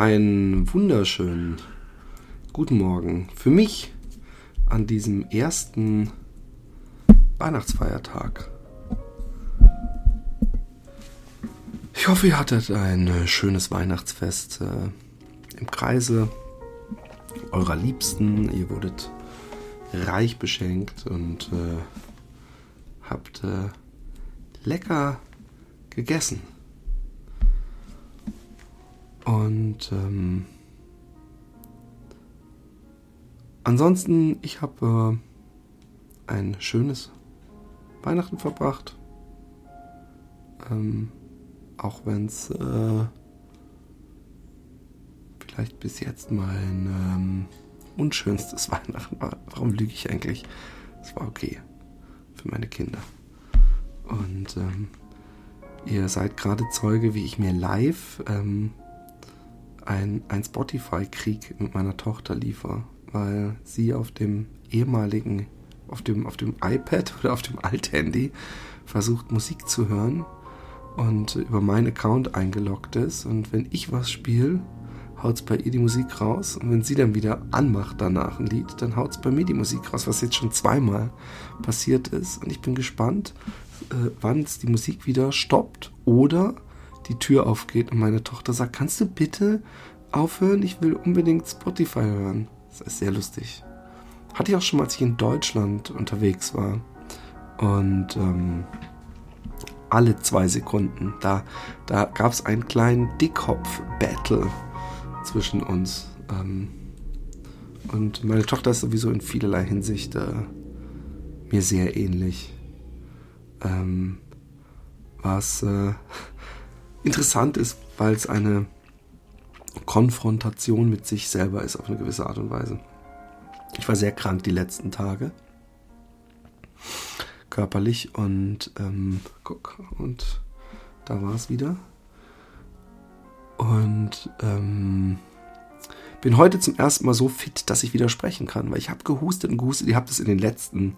Einen wunderschönen guten Morgen für mich an diesem ersten Weihnachtsfeiertag. Ich hoffe, ihr hattet ein schönes Weihnachtsfest äh, im Kreise eurer Liebsten. Ihr wurdet reich beschenkt und äh, habt äh, lecker gegessen. Und ähm, ansonsten, ich habe äh, ein schönes Weihnachten verbracht. Ähm, auch wenn es äh, vielleicht bis jetzt mein ähm, unschönstes Weihnachten war. Warum lüge ich eigentlich? Es war okay für meine Kinder. Und ähm, ihr seid gerade Zeuge, wie ich mir live ähm, ein, ein Spotify-Krieg mit meiner Tochter liefere, weil sie auf dem ehemaligen, auf dem, auf dem iPad oder auf dem Alt-Handy versucht Musik zu hören und über meinen Account eingeloggt ist. Und wenn ich was spiele, haut es bei ihr die Musik raus. Und wenn sie dann wieder anmacht danach ein Lied, dann haut es bei mir die Musik raus, was jetzt schon zweimal passiert ist. Und ich bin gespannt, äh, wann es die Musik wieder stoppt oder die Tür aufgeht und meine Tochter sagt, kannst du bitte aufhören? Ich will unbedingt Spotify hören. Das ist sehr lustig. Hatte ich auch schon mal, als ich in Deutschland unterwegs war. Und ähm, alle zwei Sekunden, da, da gab es einen kleinen Dickkopf-Battle zwischen uns. Ähm, und meine Tochter ist sowieso in vielerlei Hinsicht äh, mir sehr ähnlich. Ähm, was äh, interessant ist, weil es eine Konfrontation mit sich selber ist auf eine gewisse Art und Weise. Ich war sehr krank die letzten Tage. Körperlich und ähm, guck, und da war es wieder. Und ähm, bin heute zum ersten Mal so fit, dass ich wieder sprechen kann, weil ich habe gehustet und gehustet. Ihr habt es in den letzten,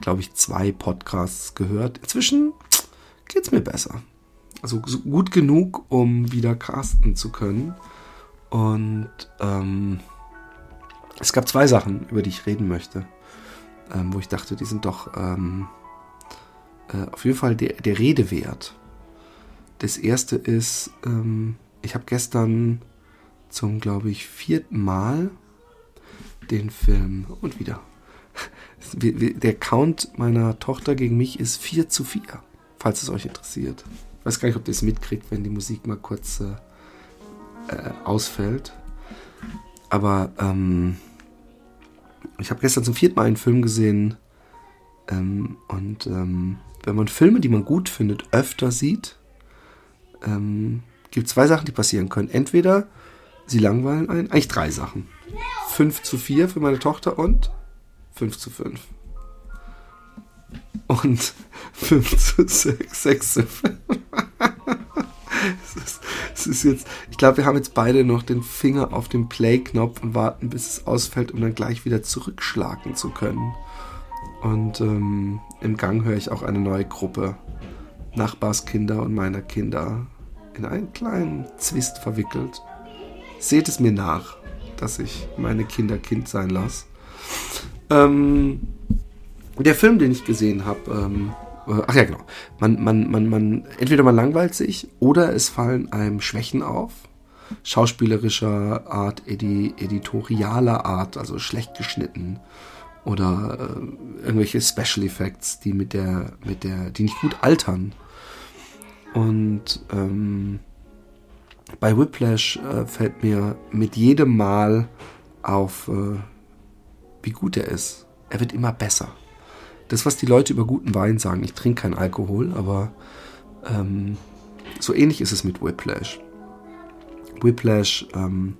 glaube ich, zwei Podcasts gehört. Inzwischen geht es mir besser. Also gut genug, um wieder casten zu können. Und ähm, es gab zwei Sachen, über die ich reden möchte, ähm, wo ich dachte, die sind doch ähm, äh, auf jeden Fall der, der Rede wert. Das erste ist, ähm, ich habe gestern zum, glaube ich, vierten Mal den Film und wieder. Der Count meiner Tochter gegen mich ist 4 zu 4, falls es euch interessiert weiß gar nicht, ob ihr es mitkriegt, wenn die Musik mal kurz äh, äh, ausfällt. Aber ähm, ich habe gestern zum vierten Mal einen Film gesehen. Ähm, und ähm, wenn man Filme, die man gut findet, öfter sieht, ähm, gibt es zwei Sachen, die passieren können. Entweder sie langweilen einen, eigentlich drei Sachen. 5 zu 4 für meine Tochter und 5 zu 5. Und 5 zu 6, 6 zu 5. es, ist, jetzt, ich glaube, wir haben jetzt beide noch den Finger auf dem Play-Knopf und warten, bis es ausfällt, um dann gleich wieder zurückschlagen zu können. Und ähm, im Gang höre ich auch eine neue Gruppe. Nachbarskinder und meiner Kinder in einen kleinen Zwist verwickelt. Seht es mir nach, dass ich meine Kinder Kind sein lasse. Ähm, der Film, den ich gesehen habe, ähm, äh, ach ja, genau. Man, man, man, man, entweder man langweilt sich oder es fallen einem Schwächen auf. Schauspielerischer Art, edi editorialer Art, also schlecht geschnitten. Oder äh, irgendwelche Special Effects, die mit der, mit der, die nicht gut altern. Und ähm, bei Whiplash äh, fällt mir mit jedem Mal auf, äh, wie gut er ist. Er wird immer besser das, was die Leute über guten Wein sagen. Ich trinke keinen Alkohol, aber ähm, so ähnlich ist es mit Whiplash. Whiplash ähm,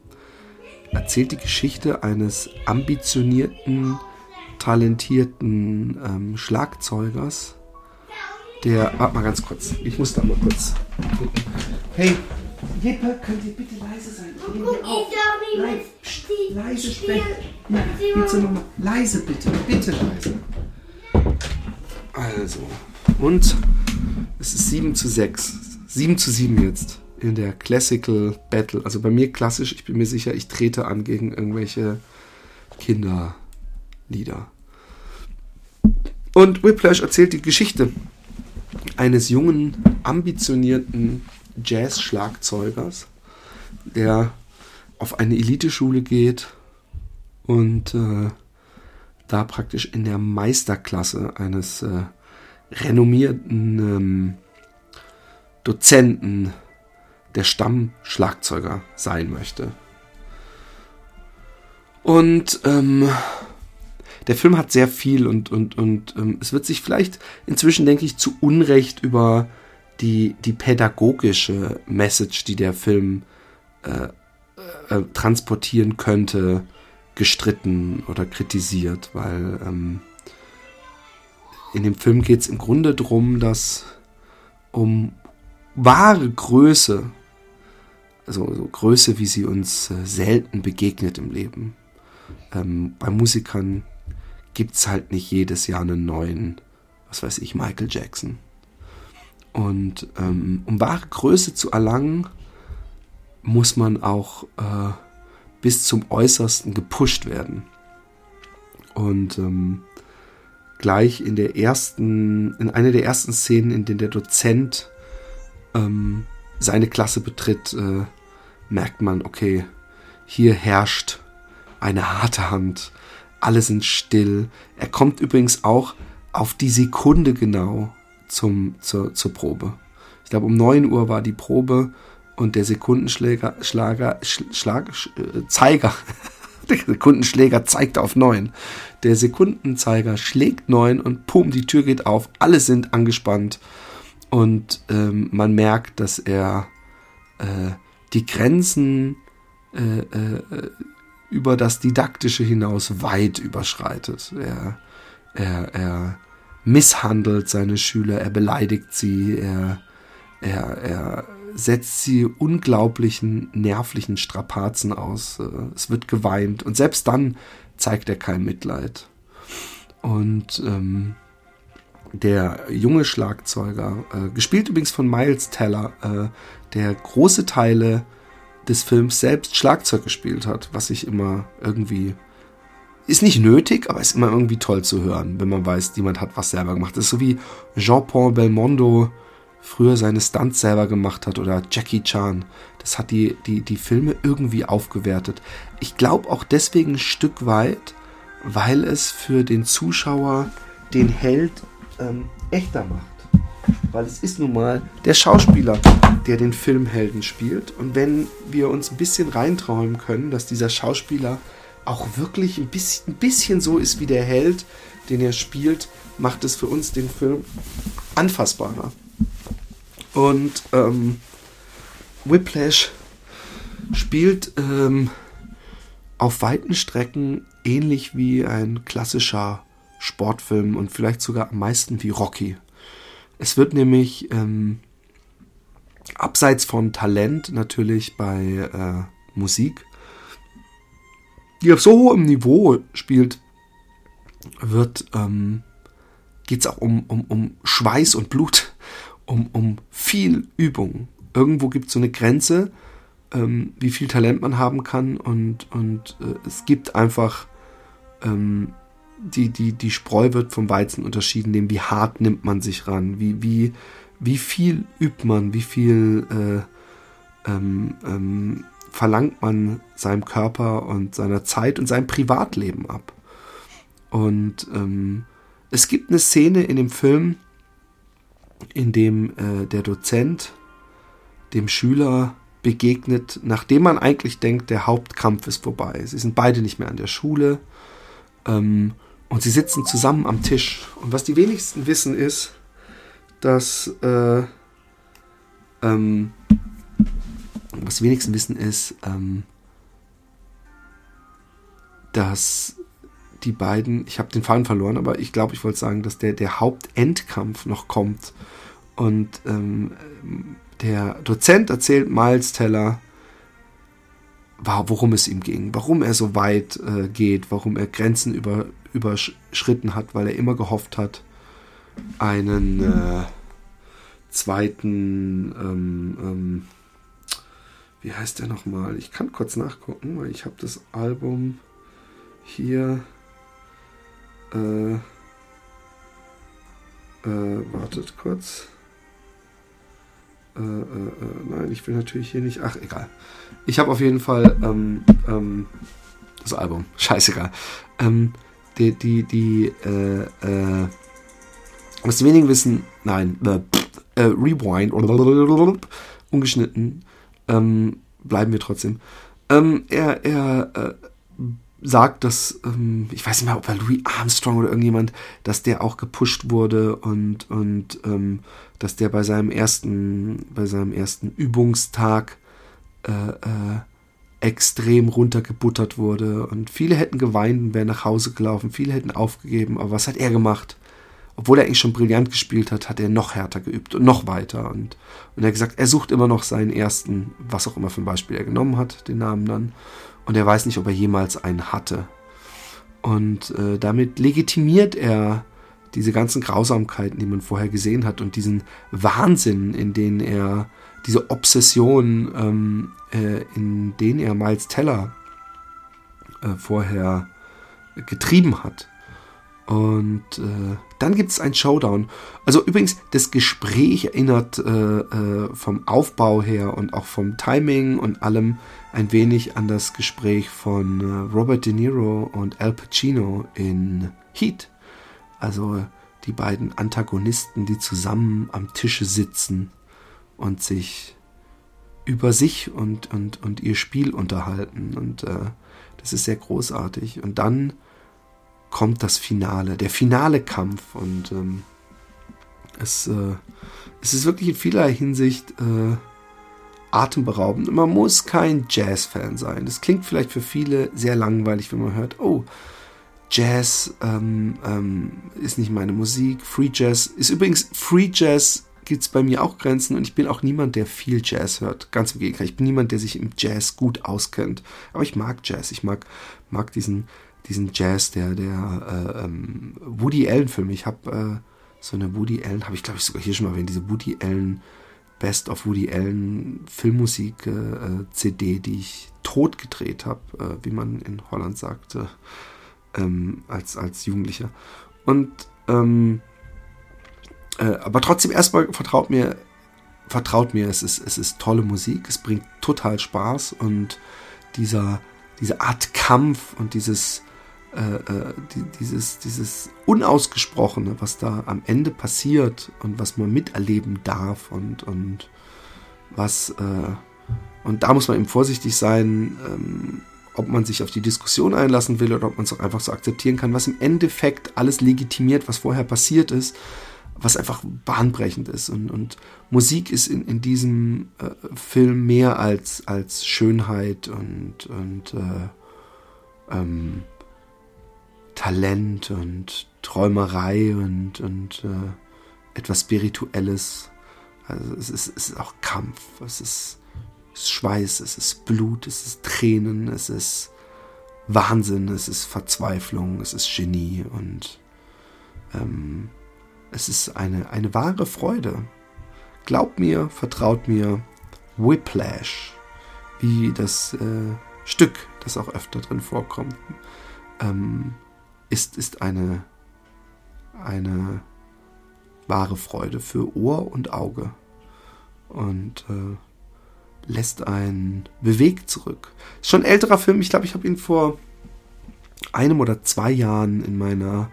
erzählt die Geschichte eines ambitionierten, talentierten ähm, Schlagzeugers, der. Warte mal ganz kurz. Ich muss da mal kurz gucken. Hey, Jeppe, könnt ihr bitte leise sein? Ich nehme hier auf. Nein, pst, leise sprechen. Ja, nochmal. Leise bitte, bitte leise. Also. Und es ist 7 zu 6. 7 zu 7 jetzt. in der Classical Battle. Also bei mir klassisch, ich bin mir sicher, ich trete an gegen irgendwelche Kinderlieder. Und Whiplash erzählt die Geschichte eines jungen, ambitionierten Jazz-Schlagzeugers, der auf eine Eliteschule geht und äh, da praktisch in der Meisterklasse eines äh, renommierten ähm, Dozenten der Stammschlagzeuger sein möchte. Und ähm, der Film hat sehr viel und, und, und ähm, es wird sich vielleicht inzwischen, denke ich, zu Unrecht über die, die pädagogische Message, die der Film äh, äh, transportieren könnte, gestritten oder kritisiert, weil ähm, in dem Film geht es im Grunde darum, dass um wahre Größe, also so Größe, wie sie uns äh, selten begegnet im Leben. Ähm, bei Musikern gibt es halt nicht jedes Jahr einen neuen, was weiß ich, Michael Jackson. Und ähm, um wahre Größe zu erlangen, muss man auch äh, bis zum Äußersten gepusht werden. Und ähm, gleich in der ersten, in einer der ersten Szenen, in denen der Dozent ähm, seine Klasse betritt, äh, merkt man, okay, hier herrscht eine harte Hand, alle sind still. Er kommt übrigens auch auf die Sekunde genau zum, zur, zur Probe. Ich glaube, um 9 Uhr war die Probe und der Sekundenschläger, Schlager, Schlag, äh, Zeiger, der Sekundenschläger zeigt auf 9. Der Sekundenzeiger schlägt 9 und pum, die Tür geht auf. Alle sind angespannt und ähm, man merkt, dass er äh, die Grenzen äh, äh, über das Didaktische hinaus weit überschreitet. Er, er, er misshandelt seine Schüler, er beleidigt sie, er, er, er setzt sie unglaublichen nervlichen Strapazen aus. Äh, es wird geweint und selbst dann zeigt er kein Mitleid. Und ähm, der junge Schlagzeuger, äh, gespielt übrigens von Miles Teller, äh, der große Teile des Films selbst Schlagzeug gespielt hat, was ich immer irgendwie ist nicht nötig, aber ist immer irgendwie toll zu hören, wenn man weiß, jemand hat was selber gemacht. Das ist so wie Jean-Paul Belmondo früher seine Stunts selber gemacht hat oder Jackie Chan. Das hat die, die, die Filme irgendwie aufgewertet. Ich glaube auch deswegen ein Stück weit, weil es für den Zuschauer den Held ähm, echter macht. Weil es ist nun mal der Schauspieler, der den Filmhelden spielt. Und wenn wir uns ein bisschen reinträumen können, dass dieser Schauspieler auch wirklich ein bisschen, ein bisschen so ist wie der Held, den er spielt, macht es für uns den Film anfassbarer. Und ähm, Whiplash spielt ähm, auf weiten Strecken ähnlich wie ein klassischer Sportfilm und vielleicht sogar am meisten wie Rocky. Es wird nämlich ähm, abseits von Talent natürlich bei äh, Musik, die auf so hohem Niveau spielt, wird ähm, geht es auch um, um, um Schweiß und Blut um, um viel Übung. Irgendwo gibt es so eine Grenze, ähm, wie viel Talent man haben kann und, und äh, es gibt einfach ähm, die, die, die Spreu wird vom Weizen unterschieden, dem wie hart nimmt man sich ran, wie, wie, wie viel übt man, wie viel äh, ähm, ähm, verlangt man seinem Körper und seiner Zeit und seinem Privatleben ab. Und ähm, es gibt eine Szene in dem Film, in dem äh, der Dozent dem Schüler begegnet, nachdem man eigentlich denkt, der Hauptkampf ist vorbei. Sie sind beide nicht mehr an der Schule ähm, und sie sitzen zusammen am Tisch. Und was die wenigsten wissen ist, dass äh, ähm, was die wenigsten wissen ist, ähm, dass die beiden, ich habe den Faden verloren, aber ich glaube, ich wollte sagen, dass der, der Hauptendkampf noch kommt. Und ähm, der Dozent erzählt Miles Teller, worum es ihm ging, warum er so weit äh, geht, warum er Grenzen über, überschritten hat, weil er immer gehofft hat, einen äh, zweiten ähm, ähm, wie heißt der nochmal? Ich kann kurz nachgucken, weil ich habe das Album hier. Äh, äh, wartet kurz. Äh, äh, äh, nein, ich will natürlich hier nicht. Ach, egal. Ich habe auf jeden Fall ähm, ähm, das Album. Scheißegal. Ähm, die, die, die, äh, äh, was die wenigen wissen, nein, äh, Rewind, ungeschnitten, ähm, bleiben wir trotzdem. Ähm, er, er, äh, sagt, dass, ähm, ich weiß nicht mehr, ob er Louis Armstrong oder irgendjemand, dass der auch gepusht wurde und, und ähm, dass der bei seinem ersten, bei seinem ersten Übungstag äh, äh, extrem runtergebuttert wurde. Und viele hätten geweint und wären nach Hause gelaufen, viele hätten aufgegeben, aber was hat er gemacht? Obwohl er eigentlich schon brillant gespielt hat, hat er noch härter geübt und noch weiter. Und, und er hat gesagt, er sucht immer noch seinen ersten, was auch immer für ein Beispiel er genommen hat, den Namen dann. Und er weiß nicht, ob er jemals einen hatte. Und äh, damit legitimiert er diese ganzen Grausamkeiten, die man vorher gesehen hat und diesen Wahnsinn, in den er, diese Obsession, ähm, äh, in den er Miles Teller äh, vorher getrieben hat. Und äh, dann gibt es ein Showdown. Also übrigens, das Gespräch erinnert äh, äh, vom Aufbau her und auch vom Timing und allem ein wenig an das Gespräch von äh, Robert De Niro und Al Pacino in Heat. Also die beiden Antagonisten, die zusammen am Tische sitzen und sich über sich und, und, und ihr Spiel unterhalten. Und äh, das ist sehr großartig. Und dann kommt das Finale, der finale Kampf. Und ähm, es, äh, es ist wirklich in vieler Hinsicht äh, atemberaubend. Man muss kein Jazz-Fan sein. Das klingt vielleicht für viele sehr langweilig, wenn man hört, oh, Jazz ähm, ähm, ist nicht meine Musik. Free Jazz ist übrigens Free Jazz gibt es bei mir auch Grenzen und ich bin auch niemand, der viel Jazz hört. Ganz im Gegenteil. Ich bin niemand, der sich im Jazz gut auskennt. Aber ich mag Jazz. Ich mag, mag diesen, diesen Jazz, der, der äh, ähm, Woody Allen-Film. Ich habe äh, so eine Woody Allen, habe ich glaube ich sogar hier schon mal erwähnt, diese Woody Allen Best of Woody Allen Filmmusik äh, CD, die ich tot gedreht habe, äh, wie man in Holland sagte, ähm, als, als Jugendlicher. Und ähm, äh, aber trotzdem erstmal vertraut mir, vertraut mir, es ist, es ist tolle Musik, es bringt total Spaß und dieser, diese Art Kampf und dieses äh, äh, die, dieses, dieses Unausgesprochene, was da am Ende passiert und was man miterleben darf und, und was, äh, und da muss man eben vorsichtig sein, ähm, ob man sich auf die Diskussion einlassen will oder ob man es auch einfach so akzeptieren kann, was im Endeffekt alles legitimiert, was vorher passiert ist, was einfach bahnbrechend ist. Und, und Musik ist in, in diesem äh, Film mehr als, als Schönheit und, und äh, ähm, Talent und Träumerei und, und äh, etwas Spirituelles. Also es ist, es ist auch Kampf, es ist, es ist Schweiß, es ist Blut, es ist Tränen, es ist Wahnsinn, es ist Verzweiflung, es ist Genie und ähm, es ist eine, eine wahre Freude. Glaubt mir, vertraut mir, Whiplash, wie das äh, Stück, das auch öfter drin vorkommt, ähm, ist, ist eine, eine wahre Freude für Ohr und Auge und äh, lässt einen bewegt zurück. Ist schon ein älterer Film, ich glaube, ich habe ihn vor einem oder zwei Jahren in meiner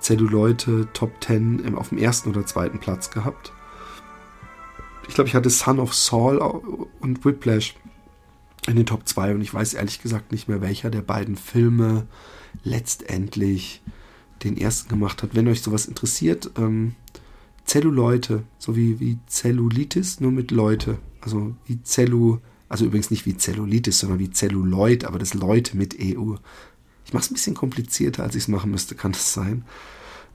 Zelluleute Top 10 auf dem ersten oder zweiten Platz gehabt. Ich glaube, ich hatte Son of Saul und Whiplash in den Top 2 und ich weiß ehrlich gesagt nicht mehr, welcher der beiden Filme letztendlich den ersten gemacht hat. Wenn euch sowas interessiert, ähm, Zelluleute, so wie, wie Zellulitis, nur mit Leute. Also wie Zellu, also übrigens nicht wie Zellulitis, sondern wie Zelluloid, aber das Leute mit EU. Ich mache es ein bisschen komplizierter, als ich es machen müsste, kann das sein.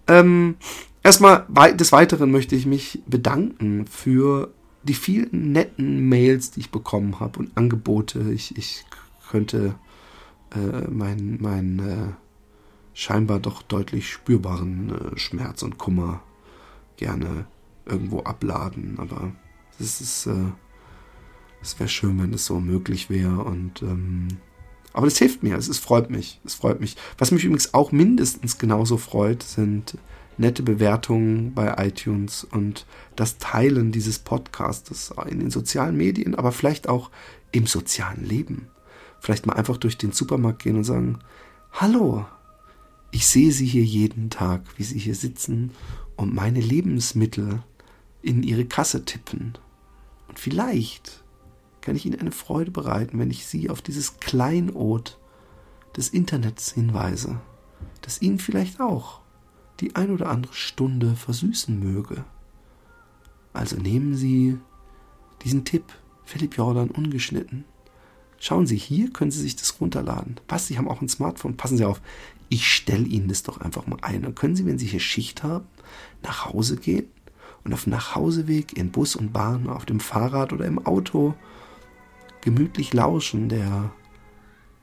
Ähm, erstmal des Weiteren möchte ich mich bedanken für die vielen netten Mails, die ich bekommen habe und Angebote. Ich, ich könnte äh, mein, mein äh, scheinbar doch deutlich spürbaren äh, Schmerz und Kummer gerne irgendwo abladen. Aber es ist, äh, Es wäre schön, wenn es so möglich wäre. Und ähm, aber das hilft mir. Es, es freut mich. Es freut mich. Was mich übrigens auch mindestens genauso freut, sind nette Bewertungen bei iTunes und das Teilen dieses Podcastes in den sozialen Medien, aber vielleicht auch im sozialen Leben. Vielleicht mal einfach durch den Supermarkt gehen und sagen, hallo, ich sehe Sie hier jeden Tag, wie Sie hier sitzen und meine Lebensmittel in Ihre Kasse tippen. Und vielleicht kann ich Ihnen eine Freude bereiten, wenn ich Sie auf dieses Kleinod des Internets hinweise, das Ihnen vielleicht auch die ein oder andere Stunde versüßen möge. Also nehmen Sie diesen Tipp, Philipp Jordan ungeschnitten. Schauen Sie, hier können Sie sich das runterladen. Was, Sie haben auch ein Smartphone. Passen Sie auf, ich stelle Ihnen das doch einfach mal ein. Dann können Sie, wenn Sie hier Schicht haben, nach Hause gehen und auf dem Nachhauseweg in Bus und Bahn, auf dem Fahrrad oder im Auto gemütlich lauschen der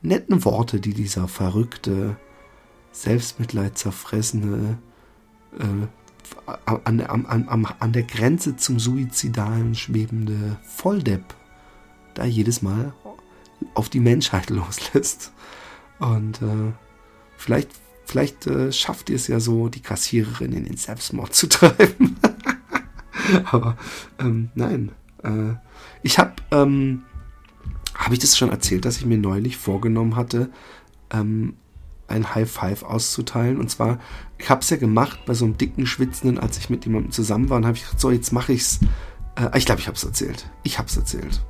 netten Worte, die dieser verrückte, Selbstmitleid zerfressene, äh, an, an, an, an der Grenze zum Suizidalen schwebende Volldepp da jedes Mal auf die Menschheit loslässt. Und äh, vielleicht, vielleicht äh, schafft ihr es ja so, die Kassiererin in den Selbstmord zu treiben. Aber ähm, nein. Äh, ich habe, ähm, habe ich das schon erzählt, dass ich mir neulich vorgenommen hatte, ähm, ein High Five auszuteilen. Und zwar, ich habe es ja gemacht bei so einem dicken Schwitzenden, als ich mit jemandem zusammen war. Und habe ich gesagt, so, jetzt mache ich's. Äh, ich glaube, ich habe es erzählt. Ich habe es erzählt.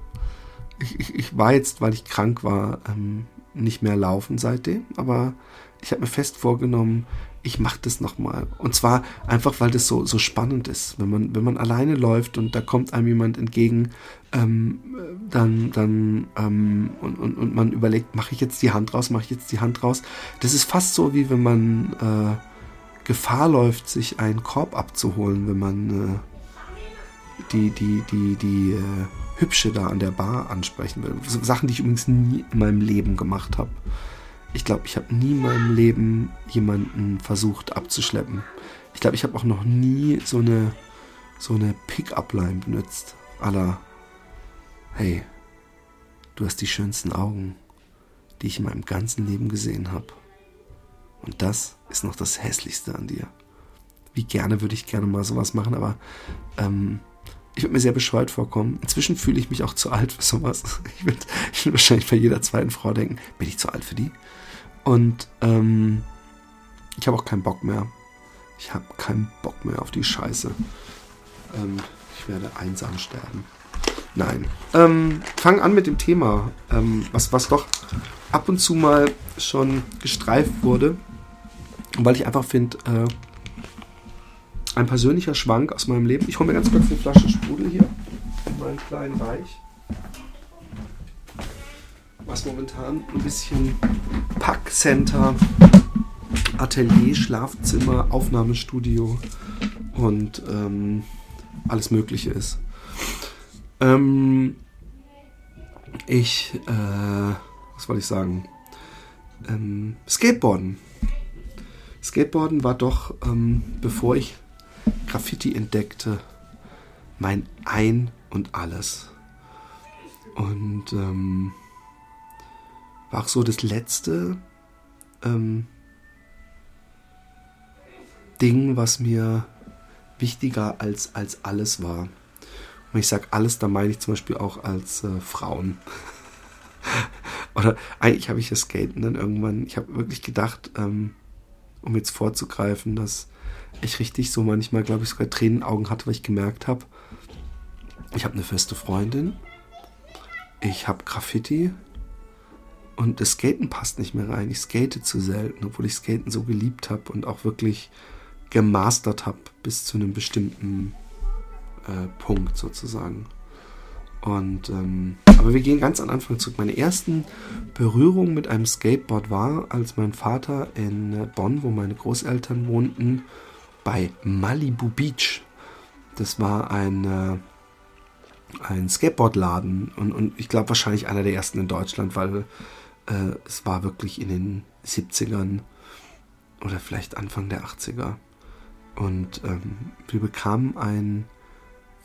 Ich, ich, ich, war jetzt, weil ich krank war, ähm, nicht mehr laufen seitdem. Aber ich habe mir fest vorgenommen, ich mache das nochmal. Und zwar einfach, weil das so, so spannend ist. Wenn man, wenn man alleine läuft und da kommt einem jemand entgegen, ähm, dann, dann ähm, und, und, und man überlegt, mache ich jetzt die Hand raus, mache ich jetzt die Hand raus. Das ist fast so, wie wenn man äh, Gefahr läuft, sich einen Korb abzuholen, wenn man äh, die, die, die, die äh, Hübsche da an der Bar ansprechen will. So Sachen, die ich übrigens nie in meinem Leben gemacht habe. Ich glaube, ich habe nie in meinem Leben jemanden versucht abzuschleppen. Ich glaube, ich habe auch noch nie so eine, so eine Pick-up-Line benutzt. Aller, hey, du hast die schönsten Augen, die ich in meinem ganzen Leben gesehen habe. Und das ist noch das Hässlichste an dir. Wie gerne würde ich gerne mal sowas machen, aber ähm, ich würde mir sehr bescheuert vorkommen. Inzwischen fühle ich mich auch zu alt für sowas. Ich würde würd wahrscheinlich bei jeder zweiten Frau denken, bin ich zu alt für die? Und ähm, ich habe auch keinen Bock mehr. Ich habe keinen Bock mehr auf die Scheiße. Ähm, ich werde einsam sterben. Nein. Ähm, fang an mit dem Thema, ähm, was, was doch ab und zu mal schon gestreift wurde. Weil ich einfach finde, äh, ein persönlicher Schwank aus meinem Leben. Ich hole mir ganz kurz eine Flasche Sprudel hier in meinen kleinen Reich. Was momentan ein bisschen Packcenter, Atelier, Schlafzimmer, Aufnahmestudio und ähm, alles Mögliche ist. Ähm, ich, äh, was wollte ich sagen? Ähm, Skateboarden. Skateboarden war doch, ähm, bevor ich Graffiti entdeckte, mein Ein und alles. Und ähm, war auch so das letzte ähm, Ding, was mir wichtiger als, als alles war. Und ich sage alles, dann meine ich zum Beispiel auch als äh, Frauen. Oder eigentlich habe ich das Skaten dann irgendwann, ich habe wirklich gedacht, ähm, um jetzt vorzugreifen, dass ich richtig so manchmal, glaube ich, sogar Tränenaugen hatte, weil ich gemerkt habe, ich habe eine feste Freundin, ich habe Graffiti und das Skaten passt nicht mehr rein. Ich skate zu selten, obwohl ich Skaten so geliebt habe und auch wirklich gemastert habe bis zu einem bestimmten äh, Punkt sozusagen. Und ähm, aber wir gehen ganz am Anfang zurück. Meine ersten Berührungen mit einem Skateboard war, als mein Vater in Bonn, wo meine Großeltern wohnten, bei Malibu Beach. Das war ein, äh, ein Skateboardladen und, und ich glaube wahrscheinlich einer der ersten in Deutschland, weil äh, es war wirklich in den 70ern oder vielleicht Anfang der 80er. Und ähm, wir bekamen ein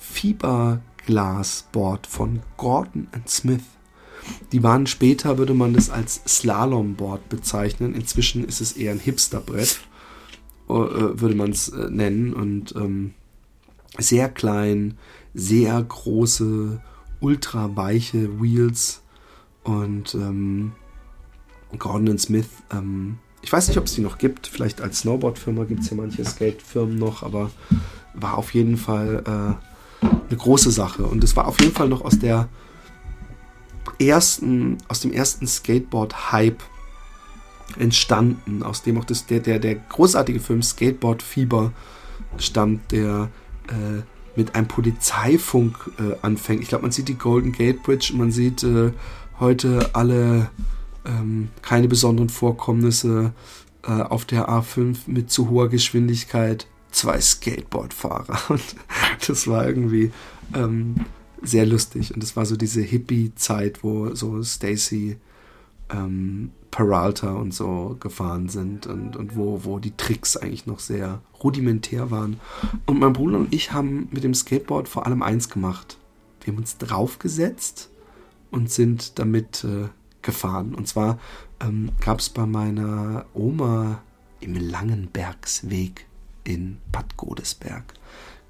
Fiberglasboard von Gordon Smith. Die waren später, würde man das als Slalomboard bezeichnen. Inzwischen ist es eher ein Hipsterbrett, äh, würde man es äh, nennen. Und ähm, sehr klein, sehr große, ultra weiche Wheels. Und ähm, Gordon Smith, ähm, ich weiß nicht, ob es die noch gibt. Vielleicht als Snowboard-Firma gibt es ja manche Skate-Firmen noch, aber war auf jeden Fall äh, eine große Sache. Und es war auf jeden Fall noch aus der ersten, aus dem ersten Skateboard-Hype entstanden, aus dem auch das, der, der, der großartige Film Skateboard Fieber stammt, der äh, mit einem Polizeifunk äh, anfängt. Ich glaube, man sieht die Golden Gate Bridge, man sieht äh, heute alle ähm, keine besonderen Vorkommnisse äh, auf der A5 mit zu hoher Geschwindigkeit zwei Skateboardfahrer. Und das war irgendwie ähm, sehr lustig. Und es war so diese Hippie-Zeit, wo so Stacy ähm, Peralta und so gefahren sind und, und wo, wo die Tricks eigentlich noch sehr rudimentär waren. Und mein Bruder und ich haben mit dem Skateboard vor allem eins gemacht. Wir haben uns draufgesetzt und sind damit äh, gefahren. Und zwar ähm, gab es bei meiner Oma im Langenbergsweg in Bad Godesberg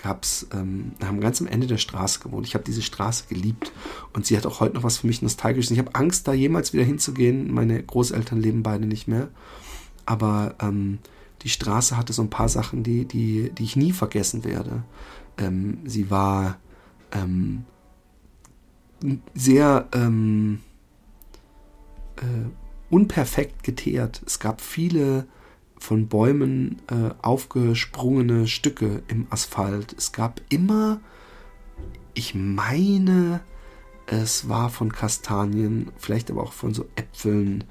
gab es, ähm, haben ganz am Ende der Straße gewohnt. Ich habe diese Straße geliebt und sie hat auch heute noch was für mich Nostalgisches. Ich habe Angst, da jemals wieder hinzugehen. Meine Großeltern leben beide nicht mehr. Aber ähm, die Straße hatte so ein paar Sachen, die, die, die ich nie vergessen werde. Ähm, sie war ähm, sehr ähm, äh, unperfekt geteert. Es gab viele von Bäumen äh, aufgesprungene Stücke im Asphalt. Es gab immer, ich meine, es war von Kastanien, vielleicht aber auch von so Äpfeln,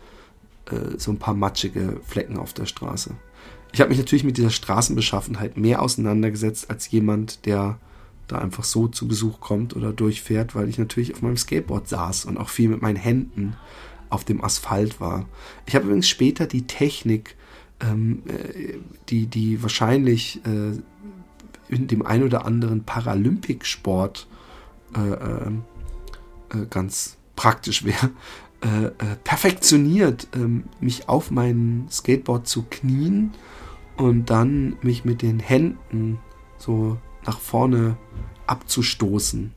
äh, so ein paar matschige Flecken auf der Straße. Ich habe mich natürlich mit dieser Straßenbeschaffenheit mehr auseinandergesetzt als jemand, der da einfach so zu Besuch kommt oder durchfährt, weil ich natürlich auf meinem Skateboard saß und auch viel mit meinen Händen auf dem Asphalt war. Ich habe übrigens später die Technik ähm, äh, die, die wahrscheinlich äh, in dem ein oder anderen Paralympicsport äh, äh, äh ganz praktisch wäre, äh, perfektioniert, ähm, mich auf mein Skateboard zu knien und dann mich mit den Händen so nach vorne abzustoßen.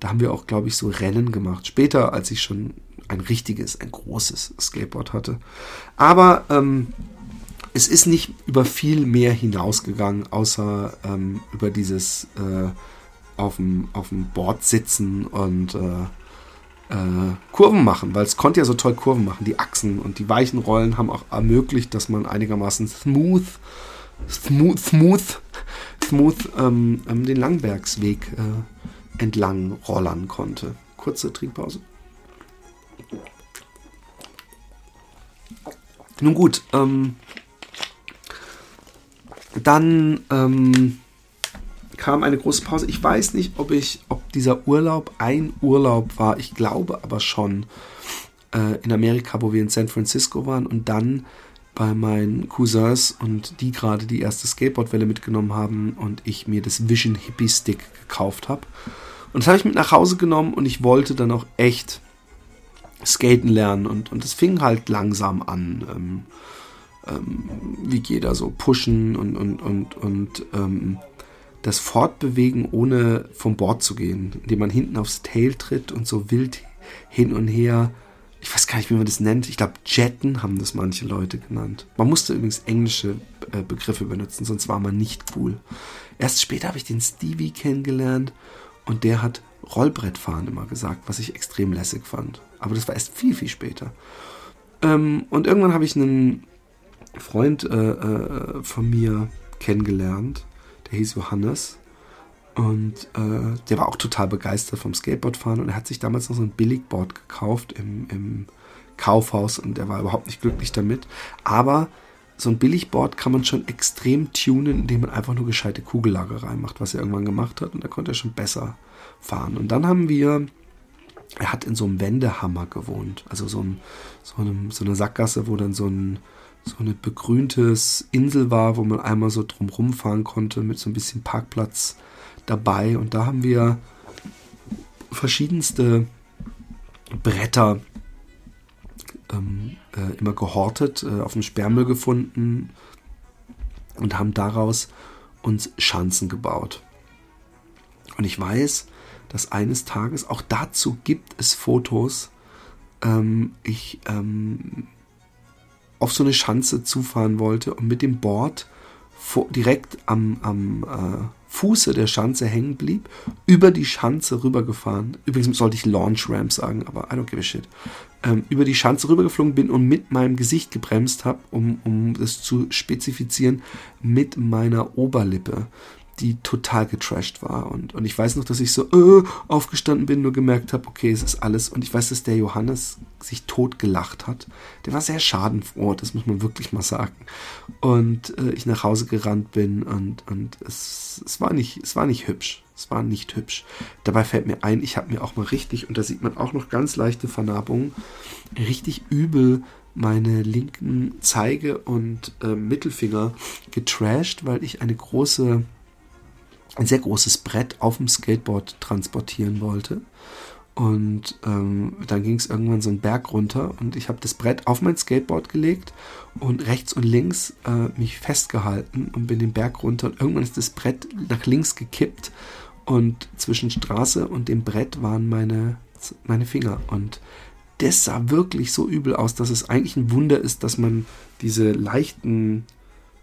Da haben wir auch, glaube ich, so Rennen gemacht. Später, als ich schon ein richtiges, ein großes Skateboard hatte. Aber ähm, es ist nicht über viel mehr hinausgegangen, außer ähm, über dieses äh, auf dem Board sitzen und äh, äh, Kurven machen, weil es konnte ja so toll Kurven machen. Die Achsen und die weichen Rollen haben auch ermöglicht, dass man einigermaßen smooth, smooth, smooth, smooth ähm, ähm, den Langbergsweg äh, entlang rollern konnte. Kurze Trinkpause. Nun gut, ähm, dann ähm, kam eine große Pause. Ich weiß nicht, ob ich, ob dieser Urlaub ein Urlaub war. Ich glaube aber schon äh, in Amerika, wo wir in San Francisco waren und dann bei meinen Cousins und die gerade die erste Skateboardwelle mitgenommen haben und ich mir das Vision Hippie Stick gekauft habe. Und das habe ich mit nach Hause genommen und ich wollte dann auch echt skaten lernen und, und es fing halt langsam an. Ähm, ähm, wie jeder so pushen und, und, und, und ähm, das Fortbewegen, ohne vom Bord zu gehen, indem man hinten aufs Tail tritt und so wild hin und her. Ich weiß gar nicht, wie man das nennt. Ich glaube, Jetten haben das manche Leute genannt. Man musste übrigens englische äh, Begriffe benutzen, sonst war man nicht cool. Erst später habe ich den Stevie kennengelernt und der hat Rollbrettfahren immer gesagt, was ich extrem lässig fand. Aber das war erst viel, viel später. Ähm, und irgendwann habe ich einen Freund äh, äh, von mir kennengelernt, der hieß Johannes. Und äh, der war auch total begeistert vom Skateboardfahren und er hat sich damals noch so ein Billigboard gekauft im, im Kaufhaus und er war überhaupt nicht glücklich damit. Aber so ein Billigboard kann man schon extrem tunen, indem man einfach nur gescheite Kugellager reinmacht, was er irgendwann gemacht hat und da konnte er schon besser fahren. Und dann haben wir, er hat in so einem Wendehammer gewohnt, also so, ein, so, einem, so eine Sackgasse, wo dann so ein so eine begrüntes Insel war, wo man einmal so drumrum fahren konnte mit so ein bisschen Parkplatz dabei und da haben wir verschiedenste Bretter ähm, äh, immer gehortet, äh, auf dem Sperrmüll gefunden und haben daraus uns Schanzen gebaut. Und ich weiß, dass eines Tages, auch dazu gibt es Fotos, ähm, ich ähm, auf so eine Schanze zufahren wollte und mit dem Board vor, direkt am, am äh, Fuße der Schanze hängen blieb, über die Schanze rübergefahren. Übrigens sollte ich Launch Ramp sagen, aber I don't give a shit. Ähm, über die Schanze rübergeflogen bin und mit meinem Gesicht gebremst habe, um, um das zu spezifizieren, mit meiner Oberlippe die total getrashed war. Und, und ich weiß noch, dass ich so äh, aufgestanden bin, nur gemerkt habe, okay, es ist alles. Und ich weiß, dass der Johannes sich tot gelacht hat. Der war sehr schadenfroh, das muss man wirklich mal sagen. Und äh, ich nach Hause gerannt bin und, und es, es, war nicht, es war nicht hübsch. Es war nicht hübsch. Dabei fällt mir ein, ich habe mir auch mal richtig, und da sieht man auch noch ganz leichte Vernarbungen, richtig übel meine linken Zeige und äh, Mittelfinger getrashed, weil ich eine große ein sehr großes Brett auf dem Skateboard transportieren wollte. Und ähm, dann ging es irgendwann so einen Berg runter und ich habe das Brett auf mein Skateboard gelegt und rechts und links äh, mich festgehalten und bin den Berg runter. Und irgendwann ist das Brett nach links gekippt und zwischen Straße und dem Brett waren meine, meine Finger. Und das sah wirklich so übel aus, dass es eigentlich ein Wunder ist, dass man diese leichten,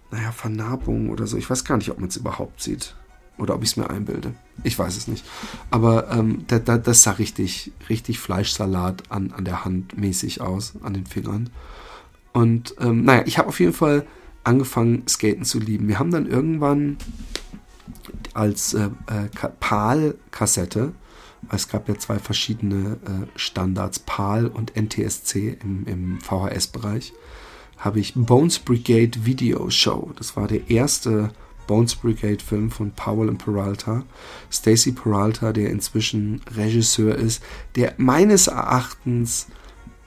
naja, Vernarbungen oder so, ich weiß gar nicht, ob man es überhaupt sieht. Oder ob ich es mir einbilde. Ich weiß es nicht. Aber ähm, da, da, das sah richtig, richtig Fleischsalat an, an der Hand mäßig aus, an den Fingern. Und ähm, naja, ich habe auf jeden Fall angefangen, Skaten zu lieben. Wir haben dann irgendwann als äh, äh, PAL-Kassette, es gab ja zwei verschiedene äh, Standards, PAL und NTSC im, im VHS-Bereich, habe ich Bones Brigade Video Show. Das war der erste Bones Brigade Film von Powell und Peralta. Stacy Peralta, der inzwischen Regisseur ist, der meines Erachtens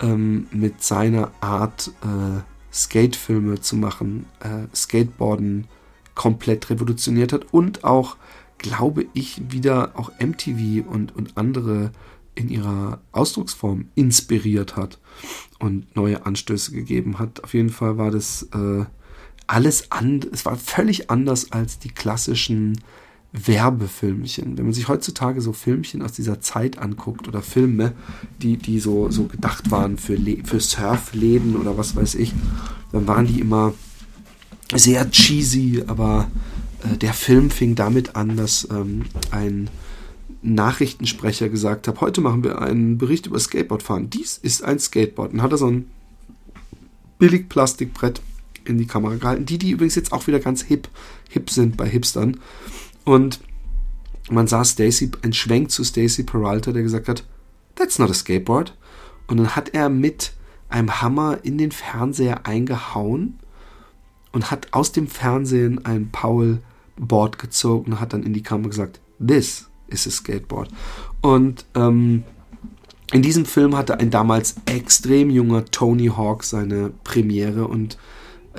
ähm, mit seiner Art, äh, Skatefilme zu machen, äh, Skateboarden komplett revolutioniert hat und auch, glaube ich, wieder auch MTV und, und andere in ihrer Ausdrucksform inspiriert hat und neue Anstöße gegeben hat. Auf jeden Fall war das äh, alles an, es war völlig anders als die klassischen Werbefilmchen. Wenn man sich heutzutage so Filmchen aus dieser Zeit anguckt oder Filme, die, die so, so gedacht waren für, für Surfläden oder was weiß ich, dann waren die immer sehr cheesy, aber äh, der Film fing damit an, dass ähm, ein Nachrichtensprecher gesagt hat, heute machen wir einen Bericht über Skateboardfahren. Dies ist ein Skateboard. Und hat er so ein billig Plastikbrett in die Kamera gehalten, die, die übrigens jetzt auch wieder ganz hip, hip sind bei Hipstern. Und man sah Stacy, ein Schwenk zu Stacy Peralta, der gesagt hat, that's not a skateboard. Und dann hat er mit einem Hammer in den Fernseher eingehauen und hat aus dem Fernsehen ein Paul-Board gezogen und hat dann in die Kamera gesagt, this is a skateboard. Und ähm, in diesem Film hatte ein damals extrem junger Tony Hawk seine Premiere und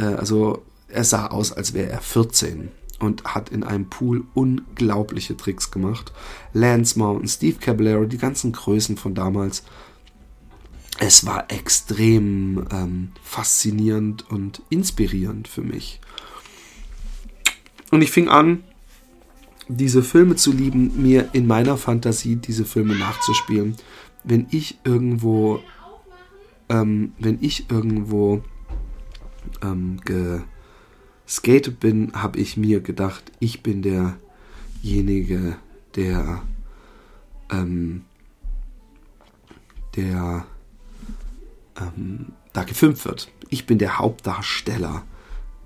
also er sah aus, als wäre er 14 und hat in einem Pool unglaubliche Tricks gemacht. Lance Mountain, Steve Caballero, die ganzen Größen von damals. Es war extrem ähm, faszinierend und inspirierend für mich. Und ich fing an, diese Filme zu lieben, mir in meiner Fantasie diese Filme nachzuspielen. Wenn ich irgendwo, ähm, wenn ich irgendwo ähm, geskatet bin, habe ich mir gedacht, ich bin derjenige, der, ähm, der ähm, da gefilmt wird. Ich bin der Hauptdarsteller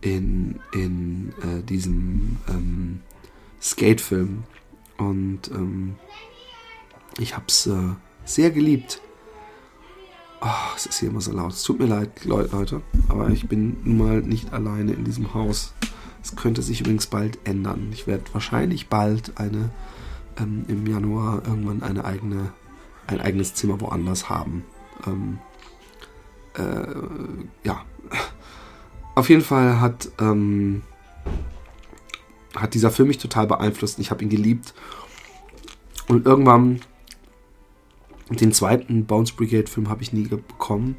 in, in äh, diesem ähm, Skatefilm. Und ähm, ich habe es äh, sehr geliebt. Oh, es ist hier immer so laut. Es tut mir leid, Leute, aber ich bin nun mal nicht alleine in diesem Haus. Es könnte sich übrigens bald ändern. Ich werde wahrscheinlich bald eine ähm, im Januar irgendwann eine eigene, ein eigenes Zimmer woanders haben. Ähm, äh, ja. Auf jeden Fall hat ähm, hat dieser Film mich total beeinflusst. Ich habe ihn geliebt. Und irgendwann den zweiten Bounce Brigade Film habe ich nie bekommen.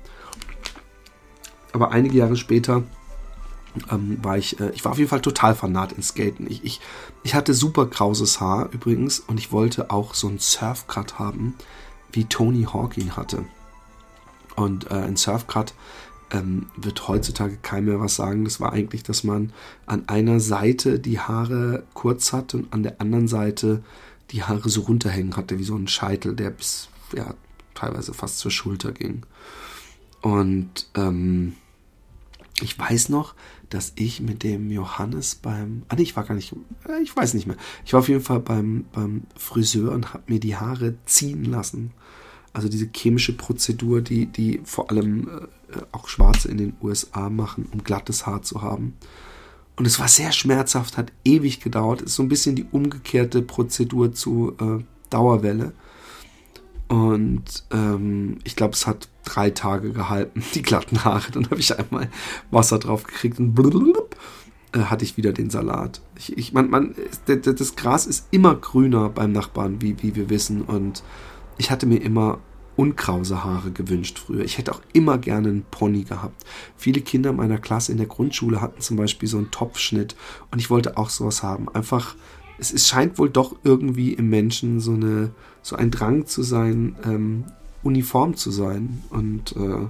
Aber einige Jahre später ähm, war ich, äh, ich war auf jeden Fall total fanat in Skaten. Ich, ich, ich hatte super krauses Haar übrigens und ich wollte auch so einen Surfcut haben, wie Tony Hawk ihn hatte. Und äh, ein Surfcut ähm, wird heutzutage kein mehr was sagen. Das war eigentlich, dass man an einer Seite die Haare kurz hatte und an der anderen Seite die Haare so runterhängen hatte, wie so ein Scheitel, der bis ja, teilweise fast zur Schulter ging. Und ähm, ich weiß noch, dass ich mit dem Johannes beim. Ah, nee, ich war gar nicht. Äh, ich weiß nicht mehr. Ich war auf jeden Fall beim, beim Friseur und habe mir die Haare ziehen lassen. Also diese chemische Prozedur, die, die vor allem äh, auch Schwarze in den USA machen, um glattes Haar zu haben. Und es war sehr schmerzhaft, hat ewig gedauert. Ist so ein bisschen die umgekehrte Prozedur zu äh, Dauerwelle. Und ähm, ich glaube, es hat drei Tage gehalten, die glatten Haare. Dann habe ich einmal Wasser drauf gekriegt und blub, äh, hatte ich wieder den Salat. Ich, ich man, man, das Gras ist immer grüner beim Nachbarn, wie, wie wir wissen. Und ich hatte mir immer unkrause Haare gewünscht früher. Ich hätte auch immer gerne einen Pony gehabt. Viele Kinder meiner Klasse in der Grundschule hatten zum Beispiel so einen Topfschnitt und ich wollte auch sowas haben. Einfach es, es scheint wohl doch irgendwie im Menschen so, eine, so ein Drang zu sein, ähm, uniform zu sein. Und äh,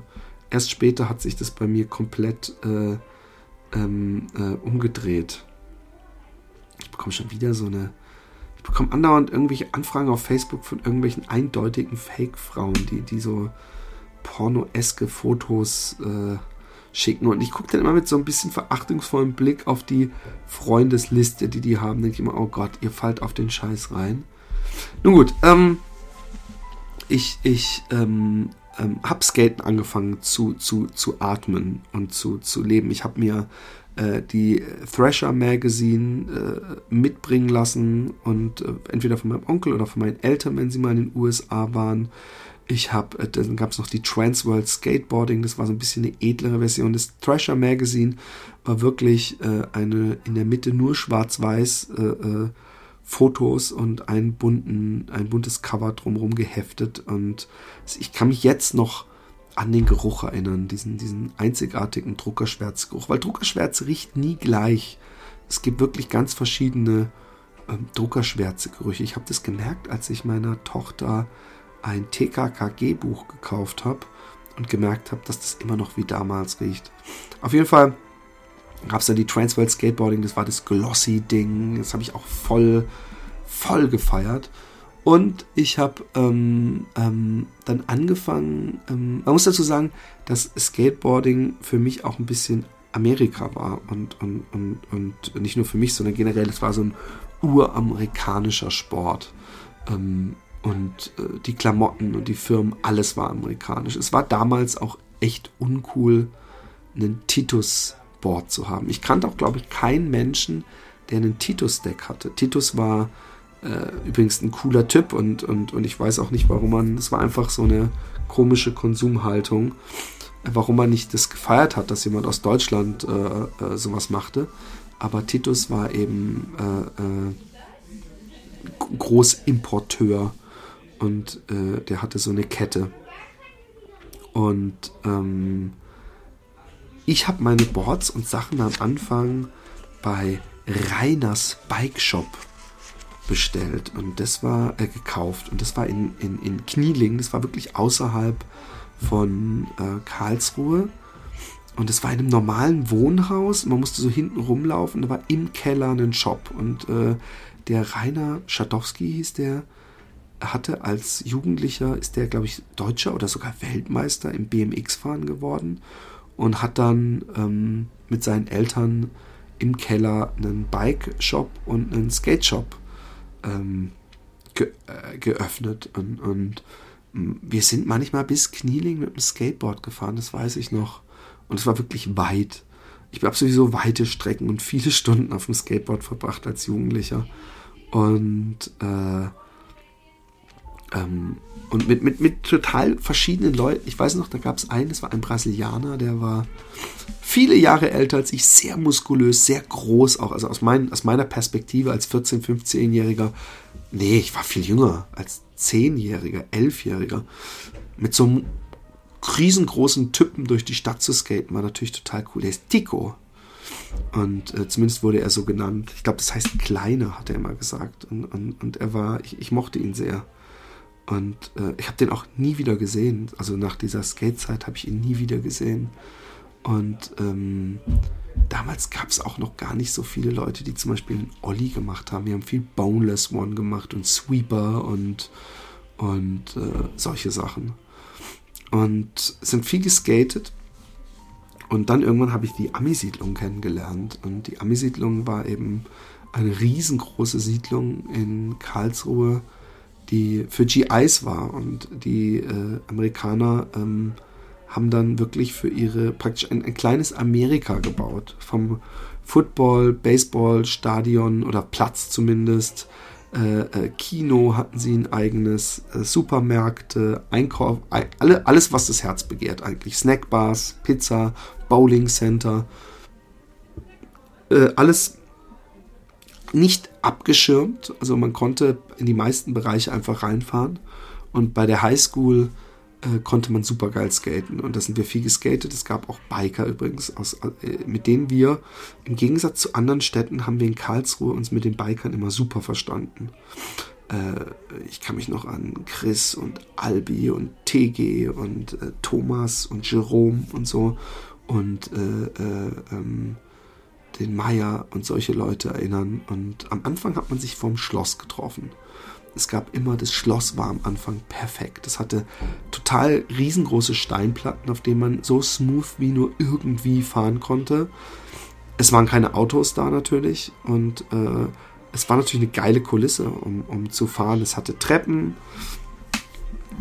erst später hat sich das bei mir komplett äh, ähm, äh, umgedreht. Ich bekomme schon wieder so eine. Ich bekomme andauernd irgendwelche Anfragen auf Facebook von irgendwelchen eindeutigen Fake-Frauen, die, die so pornoeske Fotos äh, schicken. Und ich gucke dann immer mit so ein bisschen verachtungsvollem Blick auf die Freundesliste, die die haben. Denke ich immer, oh Gott, ihr fallt auf den Scheiß rein. Nun gut, ähm, ich, ich ähm, ähm, habe Skaten angefangen zu, zu, zu atmen und zu, zu leben. Ich habe mir äh, die Thrasher Magazine äh, mitbringen lassen und äh, entweder von meinem Onkel oder von meinen Eltern, wenn sie mal in den USA waren, ich habe, äh, dann gab es noch die Transworld Skateboarding, das war so ein bisschen eine edlere Version. Das Thrasher Magazine war wirklich äh, eine in der Mitte nur schwarz-weiß äh, äh, Fotos und ein, bunten, ein buntes Cover drumherum geheftet. Und ich kann mich jetzt noch an den Geruch erinnern, diesen, diesen einzigartigen Druckerschwärzgeruch, weil Druckerschwärze riecht nie gleich. Es gibt wirklich ganz verschiedene ähm, Druckerschwärze-Gerüche. Ich habe das gemerkt, als ich meiner Tochter ein TKKG-Buch gekauft habe und gemerkt habe, dass das immer noch wie damals riecht. Auf jeden Fall gab es dann die Transworld Skateboarding, das war das Glossy-Ding, das habe ich auch voll, voll gefeiert. Und ich habe ähm, ähm, dann angefangen, ähm, man muss dazu sagen, dass Skateboarding für mich auch ein bisschen Amerika war und, und, und, und nicht nur für mich, sondern generell, es war so ein uramerikanischer Sport. Ähm, und äh, die Klamotten und die Firmen, alles war amerikanisch. Es war damals auch echt uncool, einen Titus-Board zu haben. Ich kannte auch, glaube ich, keinen Menschen, der einen Titus-Deck hatte. Titus war äh, übrigens ein cooler Typ und, und, und ich weiß auch nicht, warum man, es war einfach so eine komische Konsumhaltung, warum man nicht das gefeiert hat, dass jemand aus Deutschland äh, äh, sowas machte. Aber Titus war eben äh, äh, Großimporteur und äh, der hatte so eine Kette. Und ähm, ich habe meine Boards und Sachen am Anfang bei Reiners Bike Shop bestellt. Und das war äh, gekauft. Und das war in, in, in Knieling, das war wirklich außerhalb von äh, Karlsruhe. Und es war in einem normalen Wohnhaus, man musste so hinten rumlaufen, da war im Keller ein Shop. Und äh, der Rainer Schadowski hieß der, hatte als Jugendlicher, ist der, glaube ich, Deutscher oder sogar Weltmeister im BMX-Fahren geworden und hat dann ähm, mit seinen Eltern im Keller einen Bike-Shop und einen Skate-Shop ähm, ge äh, geöffnet. Und, und wir sind manchmal bis Knieling mit dem Skateboard gefahren, das weiß ich noch. Und es war wirklich weit. Ich habe sowieso weite Strecken und viele Stunden auf dem Skateboard verbracht als Jugendlicher. Und äh, Ähm, und mit, mit, mit total verschiedenen Leuten. Ich weiß noch, da gab es einen, das war ein Brasilianer, der war viele Jahre älter als ich, sehr muskulös, sehr groß auch. Also aus, mein, aus meiner Perspektive als 14-, 15-Jähriger. Nee, ich war viel jünger, als 10-Jähriger, 11-Jähriger. Mit so einem riesengroßen Typen durch die Stadt zu skaten, war natürlich total cool. Der ist Tico. Und äh, zumindest wurde er so genannt. Ich glaube, das heißt Kleiner, hat er immer gesagt. Und, und, und er war, ich, ich mochte ihn sehr. Und äh, ich habe den auch nie wieder gesehen. Also nach dieser Skate-Zeit habe ich ihn nie wieder gesehen. Und ähm, damals gab es auch noch gar nicht so viele Leute, die zum Beispiel einen Olli gemacht haben. Wir haben viel Boneless One gemacht und Sweeper und, und äh, solche Sachen. Und sind viel geskatet. Und dann irgendwann habe ich die Ami-Siedlung kennengelernt. Und die Ami-Siedlung war eben eine riesengroße Siedlung in Karlsruhe die für GIs war. Und die äh, Amerikaner ähm, haben dann wirklich für ihre praktisch ein, ein, kleines Amerika gebaut. Vom Football, Baseball, Stadion oder Platz zumindest. Äh, äh, Kino hatten sie ein eigenes, äh, Supermärkte, Einkauf, alle, alles, was das Herz begehrt eigentlich. Snackbars, Pizza, Bowling Center. Alles nicht abgeschirmt. Also man konnte in die meisten Bereiche einfach reinfahren. Und bei der Highschool äh, konnte man super geil skaten. Und da sind wir viel geskatet. Es gab auch Biker übrigens, aus, äh, mit denen wir im Gegensatz zu anderen Städten haben wir in Karlsruhe uns mit den Bikern immer super verstanden. Äh, ich kann mich noch an Chris und Albi und TG und äh, Thomas und Jerome und so und äh, äh, ähm, den Meier und solche Leute erinnern. Und am Anfang hat man sich vorm Schloss getroffen. Es gab immer, das Schloss war am Anfang perfekt. Es hatte total riesengroße Steinplatten, auf denen man so smooth wie nur irgendwie fahren konnte. Es waren keine Autos da natürlich und äh, es war natürlich eine geile Kulisse, um, um zu fahren. Es hatte Treppen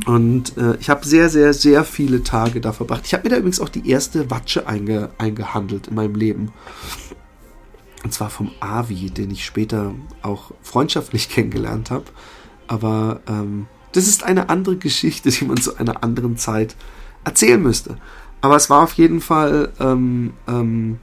und äh, ich habe sehr, sehr, sehr viele Tage da verbracht. Ich habe mir da übrigens auch die erste Watsche einge, eingehandelt in meinem Leben. Und zwar vom Avi, den ich später auch freundschaftlich kennengelernt habe. Aber ähm, das ist eine andere Geschichte, die man zu einer anderen Zeit erzählen müsste. Aber es war auf jeden Fall ähm, ähm,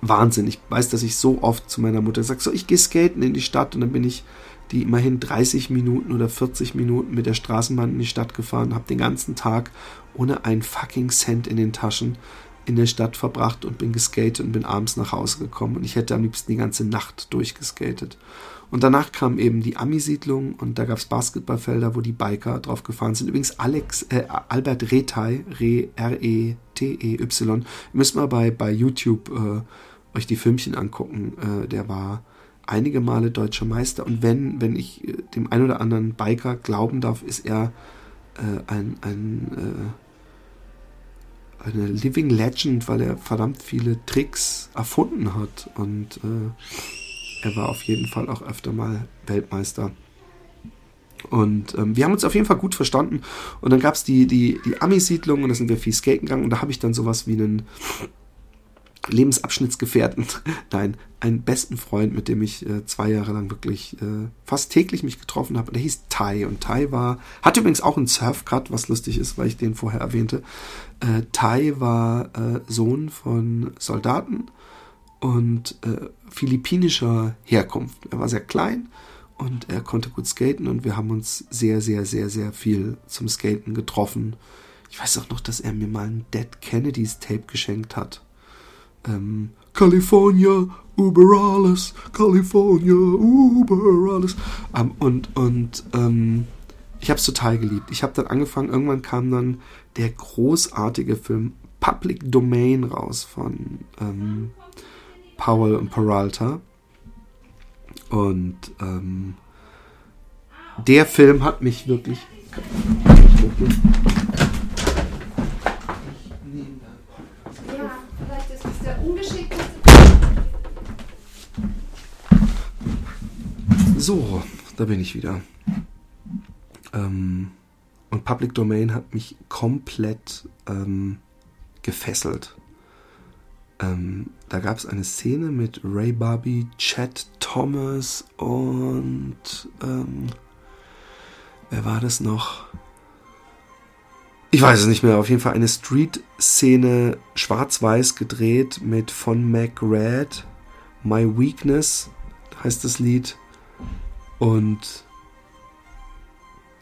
Wahnsinn. Ich weiß, dass ich so oft zu meiner Mutter sage, so ich gehe skaten in die Stadt und dann bin ich die immerhin 30 Minuten oder 40 Minuten mit der Straßenbahn in die Stadt gefahren, habe den ganzen Tag ohne einen fucking Cent in den Taschen in der Stadt verbracht und bin geskatet und bin abends nach Hause gekommen. Und ich hätte am liebsten die ganze Nacht durchgeskatet. Und danach kam eben die Ami-Siedlung und da gab es Basketballfelder, wo die Biker drauf gefahren sind. Übrigens Alex, äh, Albert Retay, R-E-T-E-Y. Ihr müsst mal bei, bei YouTube äh, euch die Filmchen angucken. Äh, der war einige Male deutscher Meister. Und wenn, wenn ich äh, dem ein oder anderen Biker glauben darf, ist er äh, ein, ein äh, eine Living Legend, weil er verdammt viele Tricks erfunden hat und äh, er war auf jeden Fall auch öfter mal Weltmeister. Und ähm, wir haben uns auf jeden Fall gut verstanden. Und dann gab es die, die, die Ami-Siedlung und da sind wir viel skaten gegangen und da habe ich dann sowas wie einen Lebensabschnittsgefährten, nein, einen besten Freund, mit dem ich äh, zwei Jahre lang wirklich äh, fast täglich mich getroffen habe. Der hieß Tai und Tai war, hat übrigens auch einen Surfcut, was lustig ist, weil ich den vorher erwähnte. Äh, Tai war äh, Sohn von Soldaten und äh, philippinischer Herkunft. Er war sehr klein und er konnte gut skaten und wir haben uns sehr, sehr, sehr, sehr viel zum Skaten getroffen. Ich weiß auch noch, dass er mir mal ein Dead Kennedys Tape geschenkt hat ähm, California, Uber alles, California, Uber alles. Ähm, und und ähm, ich habe es total geliebt. Ich habe dann angefangen, irgendwann kam dann der großartige Film Public Domain raus von ähm, Powell und Peralta. Und ähm, der Film hat mich wirklich. So, da bin ich wieder. Ähm, und Public Domain hat mich komplett ähm, gefesselt. Ähm, da gab es eine Szene mit Ray Barbie, Chad Thomas und ähm, wer war das noch? Ich weiß es nicht mehr. Auf jeden Fall eine Street-Szene schwarz-weiß gedreht mit von McRad. My Weakness heißt das Lied. Und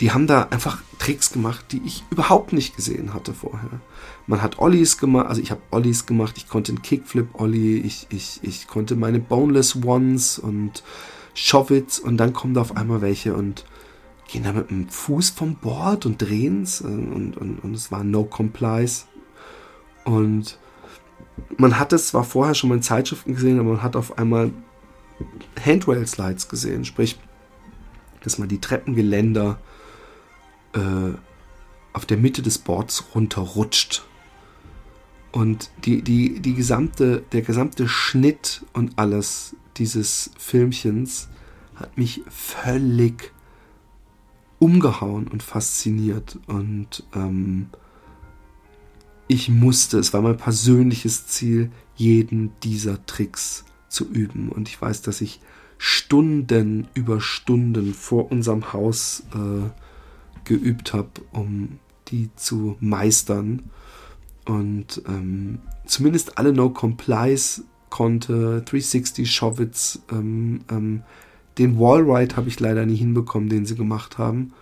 die haben da einfach Tricks gemacht, die ich überhaupt nicht gesehen hatte vorher. Man hat Ollies gemacht, also ich habe Ollies gemacht, ich konnte einen Kickflip Ollie, ich, ich, ich konnte meine Boneless Ones und Shovits und dann kommen da auf einmal welche und gehen da mit dem Fuß vom Board und drehen es äh, und, und, und es war No Complies. Und man hat es zwar vorher schon mal in Zeitschriften gesehen, aber man hat auf einmal Handrail Slides gesehen, sprich, dass man die Treppengeländer äh, auf der Mitte des Boards runterrutscht. Und die, die, die gesamte, der gesamte Schnitt und alles dieses Filmchens hat mich völlig umgehauen und fasziniert. Und ähm, ich musste, es war mein persönliches Ziel, jeden dieser Tricks zu üben. Und ich weiß, dass ich Stunden über Stunden vor unserem Haus äh, geübt habe, um die zu meistern. Und ähm, zumindest alle No Complies konnte, 360 Showitz, ähm, ähm, den Wallride habe ich leider nie hinbekommen, den sie gemacht haben.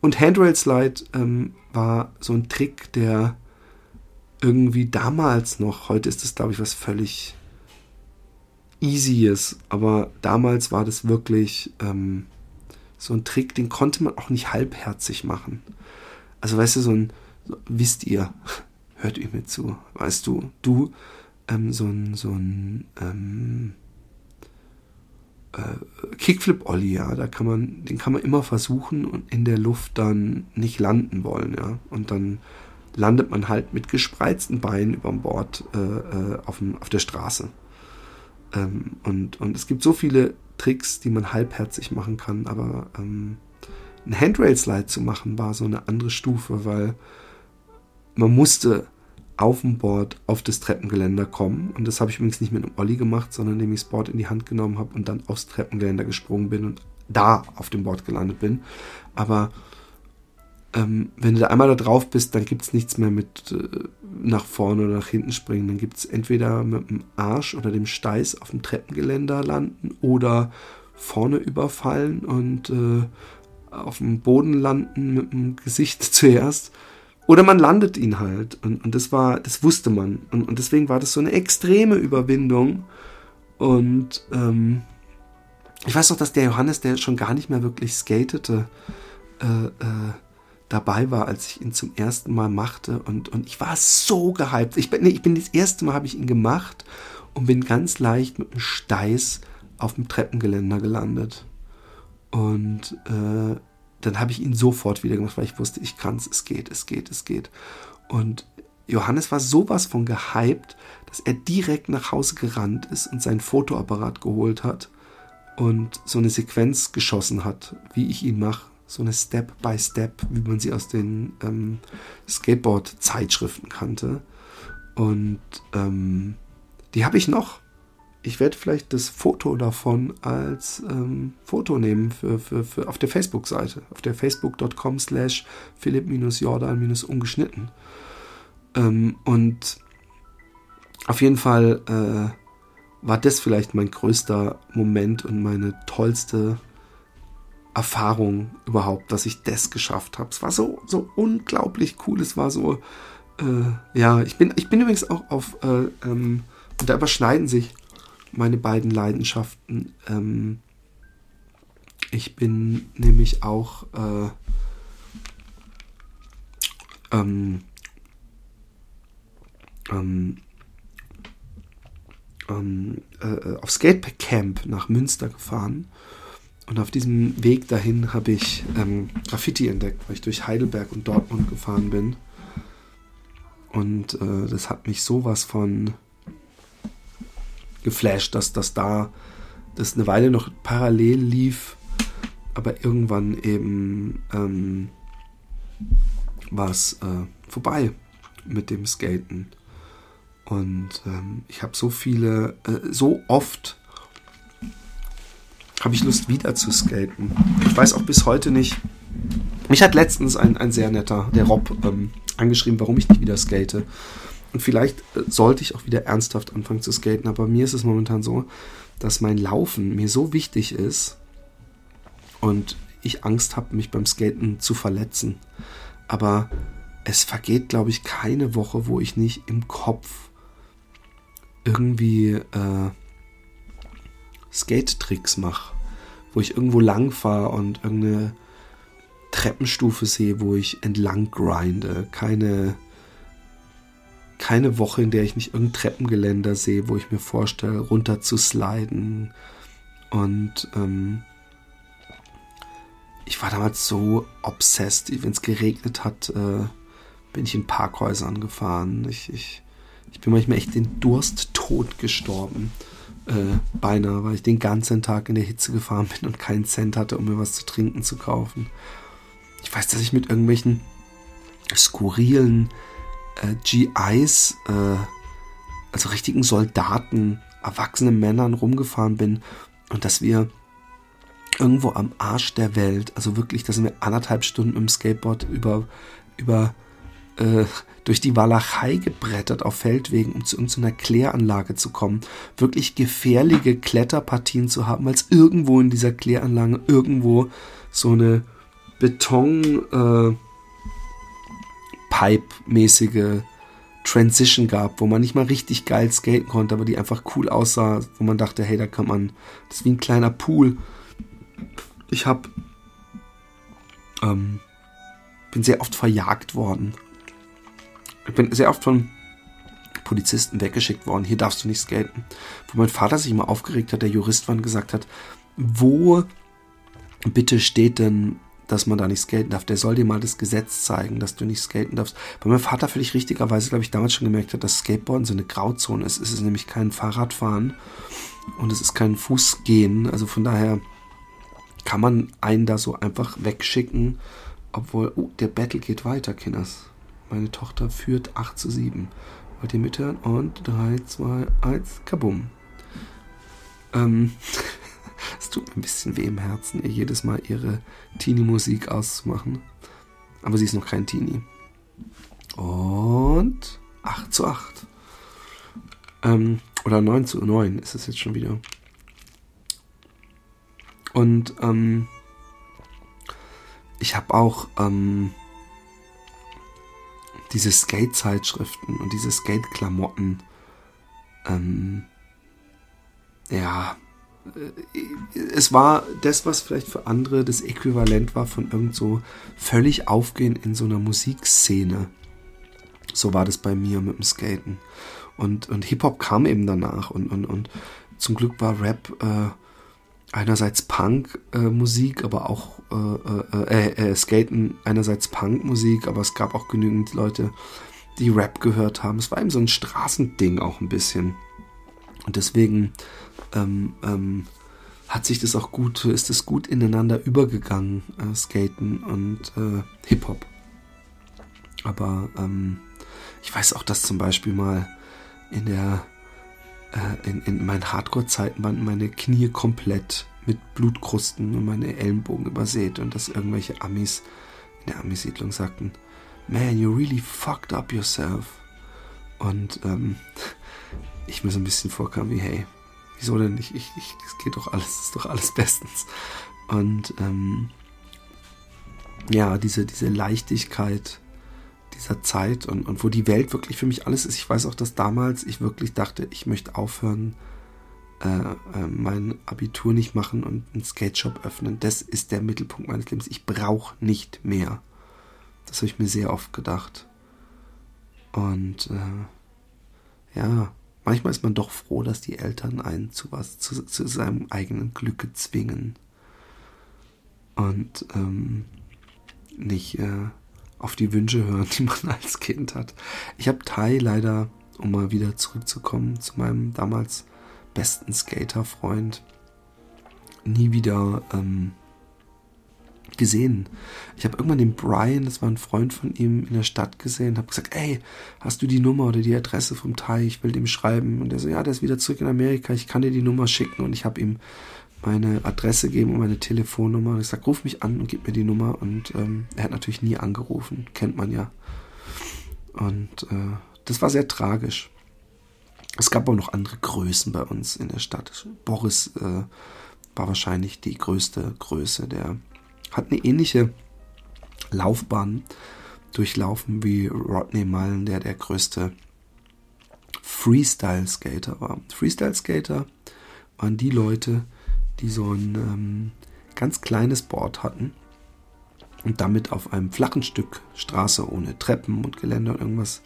Und Handrail Slide ähm, war so ein Trick, der irgendwie damals noch, heute ist das glaube ich was völlig Easyes, aber damals war das wirklich ähm, so ein Trick, den konnte man auch nicht halbherzig machen. Also weißt du, so ein, so, wisst ihr, hört ihr mir zu, weißt du, du, ähm, so ein, so ein, ähm, äh, Kickflip-Ollie, ja, da kann man, den kann man immer versuchen und in der Luft dann nicht landen wollen, ja, und dann landet man halt mit gespreizten Beinen über Bord äh, äh, auf, dem, auf der Straße. Ähm, und, und es gibt so viele Tricks, die man halbherzig machen kann, aber ähm, ein Handrail-Slide zu machen war so eine andere Stufe, weil man musste auf dem Board auf das Treppengeländer kommen. Und das habe ich übrigens nicht mit einem Olli gemacht, sondern indem ich das Board in die Hand genommen habe und dann aufs Treppengeländer gesprungen bin und da auf dem Board gelandet bin. Aber ähm, wenn du da einmal da drauf bist, dann gibt es nichts mehr mit äh, nach vorne oder nach hinten springen. Dann gibt es entweder mit dem Arsch oder dem Steiß auf dem Treppengeländer landen oder vorne überfallen und äh, auf dem Boden landen mit dem Gesicht zuerst. Oder man landet ihn halt. Und, und das war, das wusste man. Und, und deswegen war das so eine extreme Überwindung. Und ähm, ich weiß noch, dass der Johannes, der schon gar nicht mehr wirklich skatete, äh, äh, dabei war, als ich ihn zum ersten Mal machte. Und, und ich war so gehypt. Ich bin, nee, ich bin das erste Mal habe ich ihn gemacht und bin ganz leicht mit einem Steiß auf dem Treppengeländer gelandet. Und äh, dann habe ich ihn sofort wieder gemacht, weil ich wusste, ich kann es, es geht, es geht, es geht. Und Johannes war sowas von gehypt, dass er direkt nach Hause gerannt ist und seinen Fotoapparat geholt hat und so eine Sequenz geschossen hat, wie ich ihn mache so eine Step-by-Step, wie man sie aus den ähm, Skateboard-Zeitschriften kannte. Und ähm, die habe ich noch. Ich werde vielleicht das Foto davon als ähm, Foto nehmen für, für, für auf der Facebook-Seite, auf der facebook.com slash philipp-jordan-ungeschnitten. Ähm, und auf jeden Fall äh, war das vielleicht mein größter Moment und meine tollste Erfahrung überhaupt, dass ich das geschafft habe. Es war so, so unglaublich cool. Es war so, äh, ja, ich bin, ich bin übrigens auch auf, äh, ähm, und da überschneiden sich meine beiden Leidenschaften. Ähm, ich bin nämlich auch äh, ähm, ähm, ähm äh, auf Skatecamp nach Münster gefahren und auf diesem Weg dahin habe ich ähm, Graffiti entdeckt, weil ich durch Heidelberg und Dortmund gefahren bin. Und äh, das hat mich sowas von geflasht, dass das da das eine Weile noch parallel lief, aber irgendwann eben ähm, war es äh, vorbei mit dem Skaten. Und ähm, ich habe so viele, äh, so oft habe ich Lust wieder zu skaten. Ich weiß auch bis heute nicht, Mich hat letztens ein, ein sehr netter, der Rob, ähm, angeschrieben, warum ich nicht wieder skate. Und vielleicht äh, sollte ich auch wieder ernsthaft anfangen zu skaten, aber mir ist es momentan so, dass mein Laufen mir so wichtig ist und ich Angst habe, mich beim Skaten zu verletzen. Aber es vergeht, glaube ich, keine Woche, wo ich nicht im Kopf irgendwie äh, Skate-Tricks mache. Wo ich irgendwo lang fahre und irgendeine Treppenstufe sehe, wo ich entlang grinde. Keine, keine Woche, in der ich nicht irgendein Treppengeländer sehe, wo ich mir vorstelle, runter zu sliden. Und ähm, ich war damals so obsessed, wenn es geregnet hat, äh, bin ich in Parkhäusern gefahren. Ich, ich, ich bin manchmal echt den Dursttod gestorben. Äh, beinahe, weil ich den ganzen Tag in der Hitze gefahren bin und keinen Cent hatte, um mir was zu trinken zu kaufen. Ich weiß, dass ich mit irgendwelchen skurrilen äh, GIs, äh, also richtigen Soldaten, erwachsenen Männern rumgefahren bin und dass wir irgendwo am Arsch der Welt, also wirklich, da sind wir anderthalb Stunden im Skateboard über, über äh, durch die Walachei gebrettert auf Feldwegen, um zu irgendeiner Kläranlage zu kommen. Wirklich gefährliche Kletterpartien zu haben, weil es irgendwo in dieser Kläranlage irgendwo so eine Beton äh, Transition gab, wo man nicht mal richtig geil skaten konnte, aber die einfach cool aussah, wo man dachte, hey, da kann man, das ist wie ein kleiner Pool. Ich hab, ähm, bin sehr oft verjagt worden. Ich bin sehr oft von Polizisten weggeschickt worden. Hier darfst du nicht skaten. Wo mein Vater sich immer aufgeregt hat, der Jurist war und gesagt hat, wo bitte steht denn dass man da nicht skaten darf. Der soll dir mal das Gesetz zeigen, dass du nicht skaten darfst. Weil mein Vater völlig richtigerweise, glaube ich, damals schon gemerkt hat, dass Skateboarden so eine Grauzone ist. Es ist nämlich kein Fahrradfahren und es ist kein Fußgehen. Also von daher kann man einen da so einfach wegschicken. Obwohl, oh, der Battle geht weiter, Kinders. Meine Tochter führt 8 zu 7. Wollt ihr mithören? Und 3, 2, 1, kabum. Ähm, es tut mir ein bisschen weh im Herzen, ihr jedes Mal ihre Teenie-Musik auszumachen. Aber sie ist noch kein Teenie. Und 8 zu 8. Ähm, oder 9 zu 9 ist es jetzt schon wieder. Und ähm, ich habe auch ähm, diese Skate-Zeitschriften und diese Skate-Klamotten. Ähm, ja, es war das, was vielleicht für andere das Äquivalent war von irgend so völlig aufgehen in so einer Musikszene. So war das bei mir mit dem Skaten. Und, und Hip-Hop kam eben danach und, und, und zum Glück war Rap äh, einerseits Punk-Musik, äh, aber auch äh, äh, äh, äh, Skaten einerseits Punk-Musik, aber es gab auch genügend Leute, die Rap gehört haben. Es war eben so ein Straßending auch ein bisschen. Und deswegen ähm, ähm, hat sich das auch gut, ist es gut ineinander übergegangen, äh, Skaten und äh, Hip-Hop. Aber ähm, ich weiß auch, dass zum Beispiel mal in der äh, in, in meinen Hardcore-Zeiten waren meine Knie komplett mit Blutkrusten und meine Ellenbogen übersät und dass irgendwelche Amis in der Amisiedlung sagten, man, you really fucked up yourself. Und ähm, ich mir so ein bisschen vorkam wie, hey, wieso denn nicht? Ich, ich, es geht doch alles, ist doch alles bestens. Und ähm, ja, diese, diese Leichtigkeit dieser Zeit und, und wo die Welt wirklich für mich alles ist. Ich weiß auch, dass damals ich wirklich dachte, ich möchte aufhören, äh, äh, mein Abitur nicht machen und einen Skate-Shop öffnen. Das ist der Mittelpunkt meines Lebens. Ich brauche nicht mehr. Das habe ich mir sehr oft gedacht. Und äh, ja, manchmal ist man doch froh, dass die Eltern einen zu was, zu, zu seinem eigenen Glücke zwingen. Und ähm, nicht äh, auf die Wünsche hören, die man als Kind hat. Ich habe Thai leider, um mal wieder zurückzukommen zu meinem damals besten Skaterfreund, nie wieder ähm, gesehen. Ich habe irgendwann den Brian, das war ein Freund von ihm, in der Stadt gesehen, habe gesagt, ey, hast du die Nummer oder die Adresse vom Thai? Ich will dem schreiben. Und er so, ja, der ist wieder zurück in Amerika, ich kann dir die Nummer schicken. Und ich habe ihm meine Adresse gegeben und meine Telefonnummer. Ich sage, ruf mich an und gib mir die Nummer. Und ähm, er hat natürlich nie angerufen, kennt man ja. Und äh, das war sehr tragisch. Es gab auch noch andere Größen bei uns in der Stadt. Boris äh, war wahrscheinlich die größte Größe. Der hat eine ähnliche Laufbahn durchlaufen wie Rodney Mullen, der der größte Freestyle-Skater war. Freestyle-Skater waren die Leute, so ein ähm, ganz kleines Board hatten und damit auf einem flachen Stück Straße ohne Treppen und Geländer und irgendwas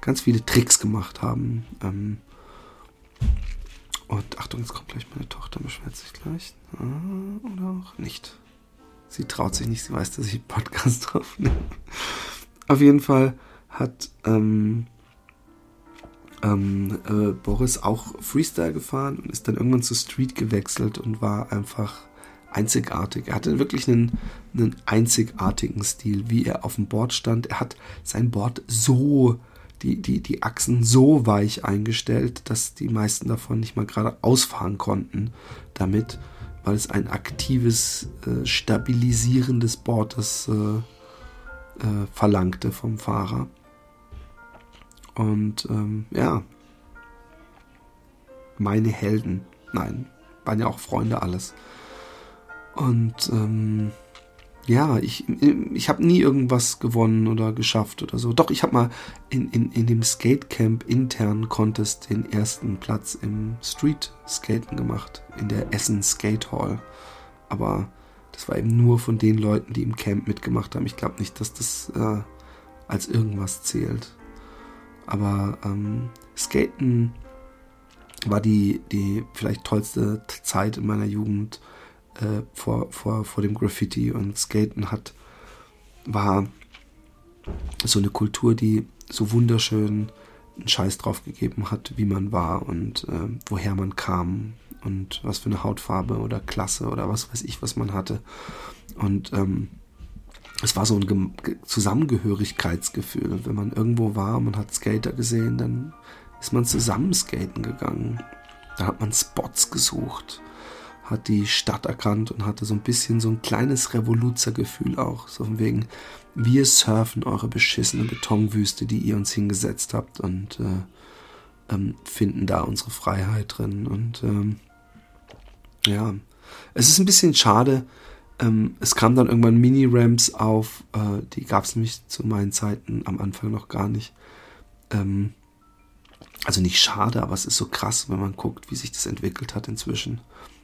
ganz viele Tricks gemacht haben. Ähm, und Achtung, jetzt kommt gleich meine Tochter, beschwert sich gleich. Ah, oder auch nicht. Sie traut sich nicht, sie weiß, dass ich Podcast aufnehme. Auf jeden Fall hat ähm, ähm, äh, Boris auch Freestyle gefahren und ist dann irgendwann zu Street gewechselt und war einfach einzigartig. Er hatte wirklich einen, einen einzigartigen Stil, wie er auf dem Board stand. Er hat sein Board so, die, die, die Achsen so weich eingestellt, dass die meisten davon nicht mal gerade ausfahren konnten damit, weil es ein aktives, äh, stabilisierendes Board ist, äh, äh, verlangte vom Fahrer. Und ähm, ja, meine Helden, nein, waren ja auch Freunde alles. Und ähm, ja, ich, ich habe nie irgendwas gewonnen oder geschafft oder so. Doch, ich habe mal in, in, in dem Skatecamp intern Contest den ersten Platz im Street Skaten gemacht, in der Essen Skate Hall. Aber das war eben nur von den Leuten, die im Camp mitgemacht haben. Ich glaube nicht, dass das äh, als irgendwas zählt. Aber ähm, Skaten war die, die vielleicht tollste Zeit in meiner Jugend äh, vor, vor, vor dem Graffiti. Und Skaten hat, war so eine Kultur, die so wunderschön einen Scheiß drauf gegeben hat, wie man war und äh, woher man kam und was für eine Hautfarbe oder Klasse oder was weiß ich, was man hatte. Und ähm, es war so ein Zusammengehörigkeitsgefühl. Wenn man irgendwo war, man hat Skater gesehen, dann ist man zusammen skaten gegangen. Da hat man Spots gesucht, hat die Stadt erkannt und hatte so ein bisschen so ein kleines Revoluzergefühl auch. So von wegen, wir surfen eure beschissene Betonwüste, die ihr uns hingesetzt habt und äh, ähm, finden da unsere Freiheit drin. Und ähm, ja, es ist ein bisschen schade. Ähm, es kam dann irgendwann Mini-Ramps auf. Äh, die gab es nämlich zu meinen Zeiten am Anfang noch gar nicht. Ähm, also nicht schade, aber es ist so krass, wenn man guckt, wie sich das entwickelt hat inzwischen.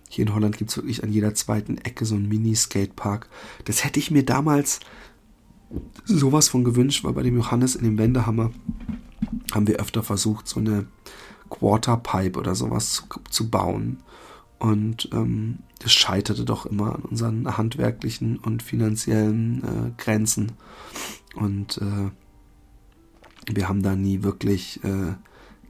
Hier in Holland gibt es wirklich an jeder zweiten Ecke so einen Mini-Skatepark. Das hätte ich mir damals sowas von gewünscht, weil bei dem Johannes in dem Wendehammer haben wir öfter versucht, so eine Quarterpipe oder sowas zu, zu bauen. Und ähm, das scheiterte doch immer an unseren handwerklichen und finanziellen äh, Grenzen. Und äh, wir haben da nie wirklich äh,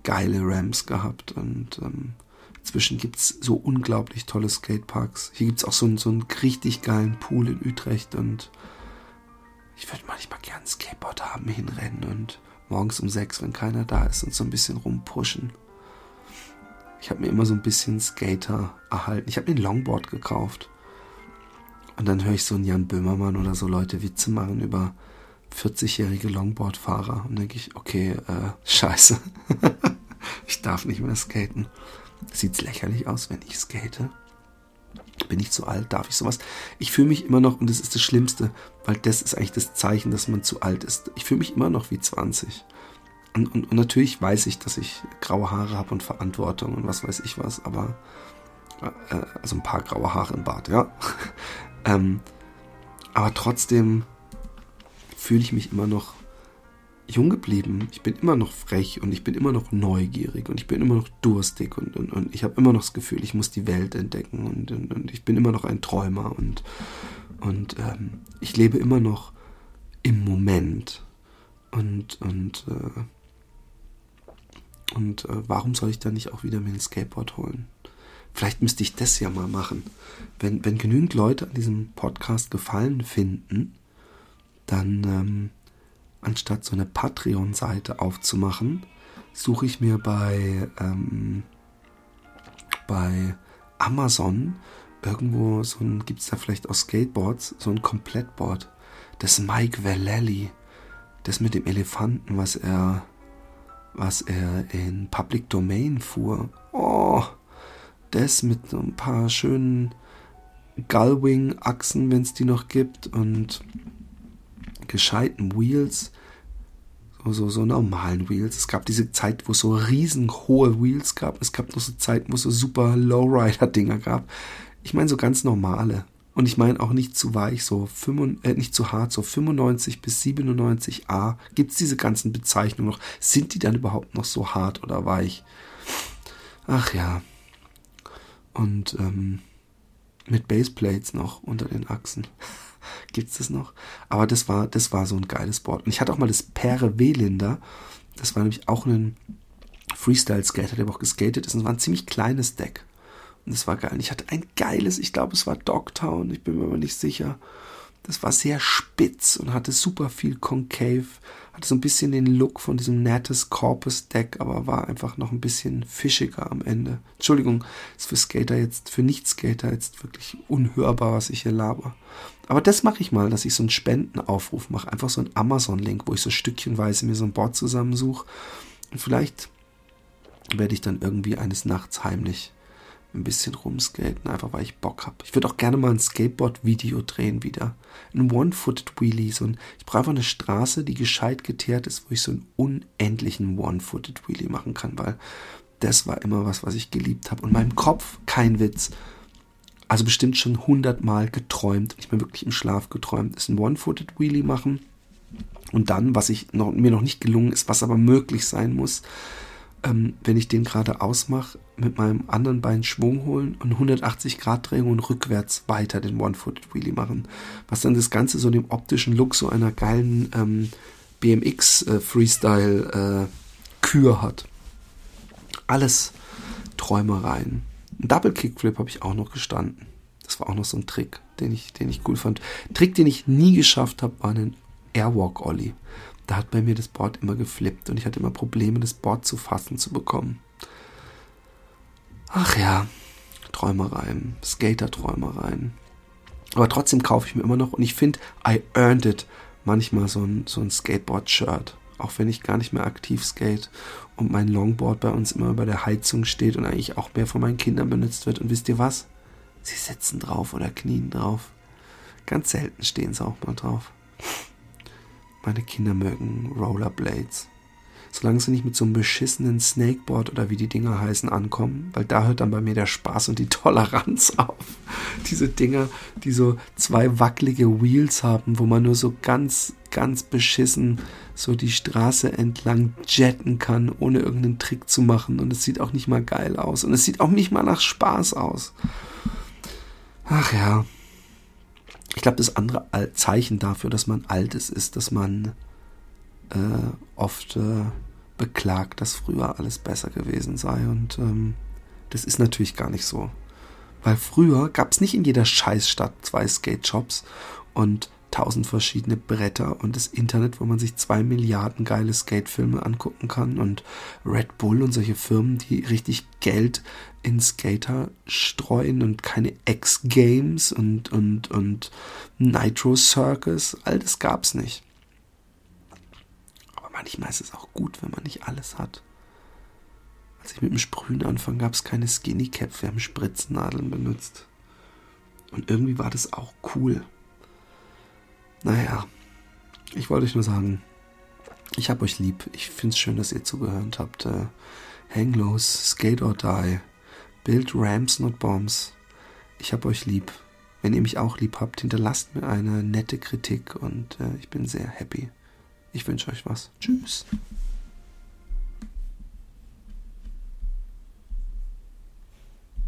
geile Ramps gehabt. Und ähm, inzwischen gibt es so unglaublich tolle Skateparks. Hier gibt es auch so, so einen richtig geilen Pool in Utrecht. Und ich würde manchmal gern Skateboard haben, hinrennen und morgens um sechs, wenn keiner da ist, und so ein bisschen rumpushen. Ich habe mir immer so ein bisschen Skater erhalten. Ich habe mir ein Longboard gekauft. Und dann höre ich so einen Jan Böhmermann oder so Leute Witze machen über 40-jährige Longboardfahrer. Und denke ich, okay, äh, scheiße. ich darf nicht mehr skaten. Sieht's lächerlich aus, wenn ich skate? Bin ich zu alt? Darf ich sowas? Ich fühle mich immer noch, und das ist das Schlimmste, weil das ist eigentlich das Zeichen, dass man zu alt ist. Ich fühle mich immer noch wie 20. Und, und, und, natürlich weiß ich, dass ich graue Haare habe und Verantwortung und was weiß ich was, aber äh, also ein paar graue Haare im Bart, ja. ähm, aber trotzdem fühle ich mich immer noch jung geblieben. Ich bin immer noch frech und ich bin immer noch neugierig und ich bin immer noch durstig und, und, und ich habe immer noch das Gefühl, ich muss die Welt entdecken und, und, und ich bin immer noch ein Träumer und, und ähm, ich lebe immer noch im Moment. Und, und äh, und äh, warum soll ich dann nicht auch wieder mir ein Skateboard holen? Vielleicht müsste ich das ja mal machen. Wenn, wenn genügend Leute an diesem Podcast Gefallen finden, dann ähm, anstatt so eine Patreon-Seite aufzumachen, suche ich mir bei, ähm, bei Amazon irgendwo so ein, gibt es da vielleicht auch Skateboards, so ein Komplettboard. Das Mike Vallely, das mit dem Elefanten, was er, was er in Public Domain fuhr. Oh, das mit so ein paar schönen Gullwing-Achsen, wenn es die noch gibt, und gescheiten Wheels. So, so, so normalen Wheels. Es gab diese Zeit, wo es so riesenhohe Wheels gab. Es gab noch so Zeiten, wo es so super Lowrider-Dinger gab. Ich meine so ganz normale. Und ich meine auch nicht zu weich, so 5, äh, nicht zu hart, so 95 bis 97 A. Gibt es diese ganzen Bezeichnungen noch? Sind die dann überhaupt noch so hart oder weich? Ach ja. Und ähm, mit Baseplates noch unter den Achsen. Gibt es das noch? Aber das war, das war so ein geiles Board. Und ich hatte auch mal das Pere Welinder. Das war nämlich auch ein Freestyle-Skater, der auch geskatet ist. Und es war ein ziemlich kleines Deck. Und das war geil. Und ich hatte ein geiles, ich glaube, es war Dogtown, ich bin mir aber nicht sicher. Das war sehr spitz und hatte super viel Concave. Hatte so ein bisschen den Look von diesem Natus Corpus Deck, aber war einfach noch ein bisschen fischiger am Ende. Entschuldigung, ist für Skater jetzt, für Nicht-Skater jetzt wirklich unhörbar, was ich hier laber. Aber das mache ich mal, dass ich so einen Spendenaufruf mache. Einfach so einen Amazon-Link, wo ich so stückchenweise mir so ein Board zusammensuche. Und vielleicht werde ich dann irgendwie eines Nachts heimlich ein bisschen rumskaten, einfach weil ich Bock habe. Ich würde auch gerne mal ein Skateboard-Video drehen wieder. Ein One-Footed Wheelie. So ein, ich brauche einfach eine Straße, die gescheit geteert ist, wo ich so einen unendlichen One-Footed Wheelie machen kann, weil das war immer was, was ich geliebt habe. Und meinem Kopf, kein Witz, also bestimmt schon hundertmal geträumt, ich bin wirklich im Schlaf geträumt, ist ein One-Footed Wheelie machen. Und dann, was ich noch, mir noch nicht gelungen ist, was aber möglich sein muss, ähm, wenn ich den gerade ausmache, mit meinem anderen Bein Schwung holen und 180 Grad Drehung und rückwärts weiter den One-Footed Wheelie machen. Was dann das Ganze so dem optischen Look so einer geilen ähm, BMX äh, Freestyle äh, Kür hat. Alles Träumereien. Ein Double Kickflip habe ich auch noch gestanden. Das war auch noch so ein Trick, den ich, den ich cool fand. Trick, den ich nie geschafft habe, war ein Airwalk Ollie da hat bei mir das Board immer geflippt und ich hatte immer Probleme, das Board zu fassen zu bekommen. Ach ja, Träumereien, Skater-Träumereien. Aber trotzdem kaufe ich mir immer noch und ich finde, I earned it manchmal so ein, so ein Skateboard-Shirt. Auch wenn ich gar nicht mehr aktiv skate und mein Longboard bei uns immer bei der Heizung steht und eigentlich auch mehr von meinen Kindern benutzt wird. Und wisst ihr was? Sie sitzen drauf oder knien drauf. Ganz selten stehen sie auch mal drauf. Meine Kinder mögen Rollerblades. Solange sie nicht mit so einem beschissenen Snakeboard oder wie die Dinger heißen ankommen, weil da hört dann bei mir der Spaß und die Toleranz auf. Diese Dinger, die so zwei wackelige Wheels haben, wo man nur so ganz, ganz beschissen so die Straße entlang jetten kann, ohne irgendeinen Trick zu machen. Und es sieht auch nicht mal geil aus. Und es sieht auch nicht mal nach Spaß aus. Ach ja, ich glaube, das andere Zeichen dafür, dass man alt ist, ist, dass man äh, oft äh, beklagt, dass früher alles besser gewesen sei. Und ähm, das ist natürlich gar nicht so. Weil früher gab es nicht in jeder Scheißstadt zwei Skate-Shops und tausend verschiedene Bretter und das Internet, wo man sich zwei Milliarden geile Skate-Filme angucken kann und Red Bull und solche Firmen, die richtig Geld in Skater streuen und keine X-Games und, und, und Nitro Circus, all das gab's nicht. Manchmal ist es auch gut, wenn man nicht alles hat. Als ich mit dem Sprühen anfang, gab es keine Skinny Cap, wir haben Spritznadeln benutzt. Und irgendwie war das auch cool. Naja, ich wollte euch nur sagen, ich hab euch lieb. Ich find's schön, dass ihr zugehört habt. Äh, hang loose, skate or die. Build Ramps, not Bombs. Ich hab euch lieb. Wenn ihr mich auch lieb habt, hinterlasst mir eine nette Kritik und äh, ich bin sehr happy. Ich wünsche euch was. Tschüss.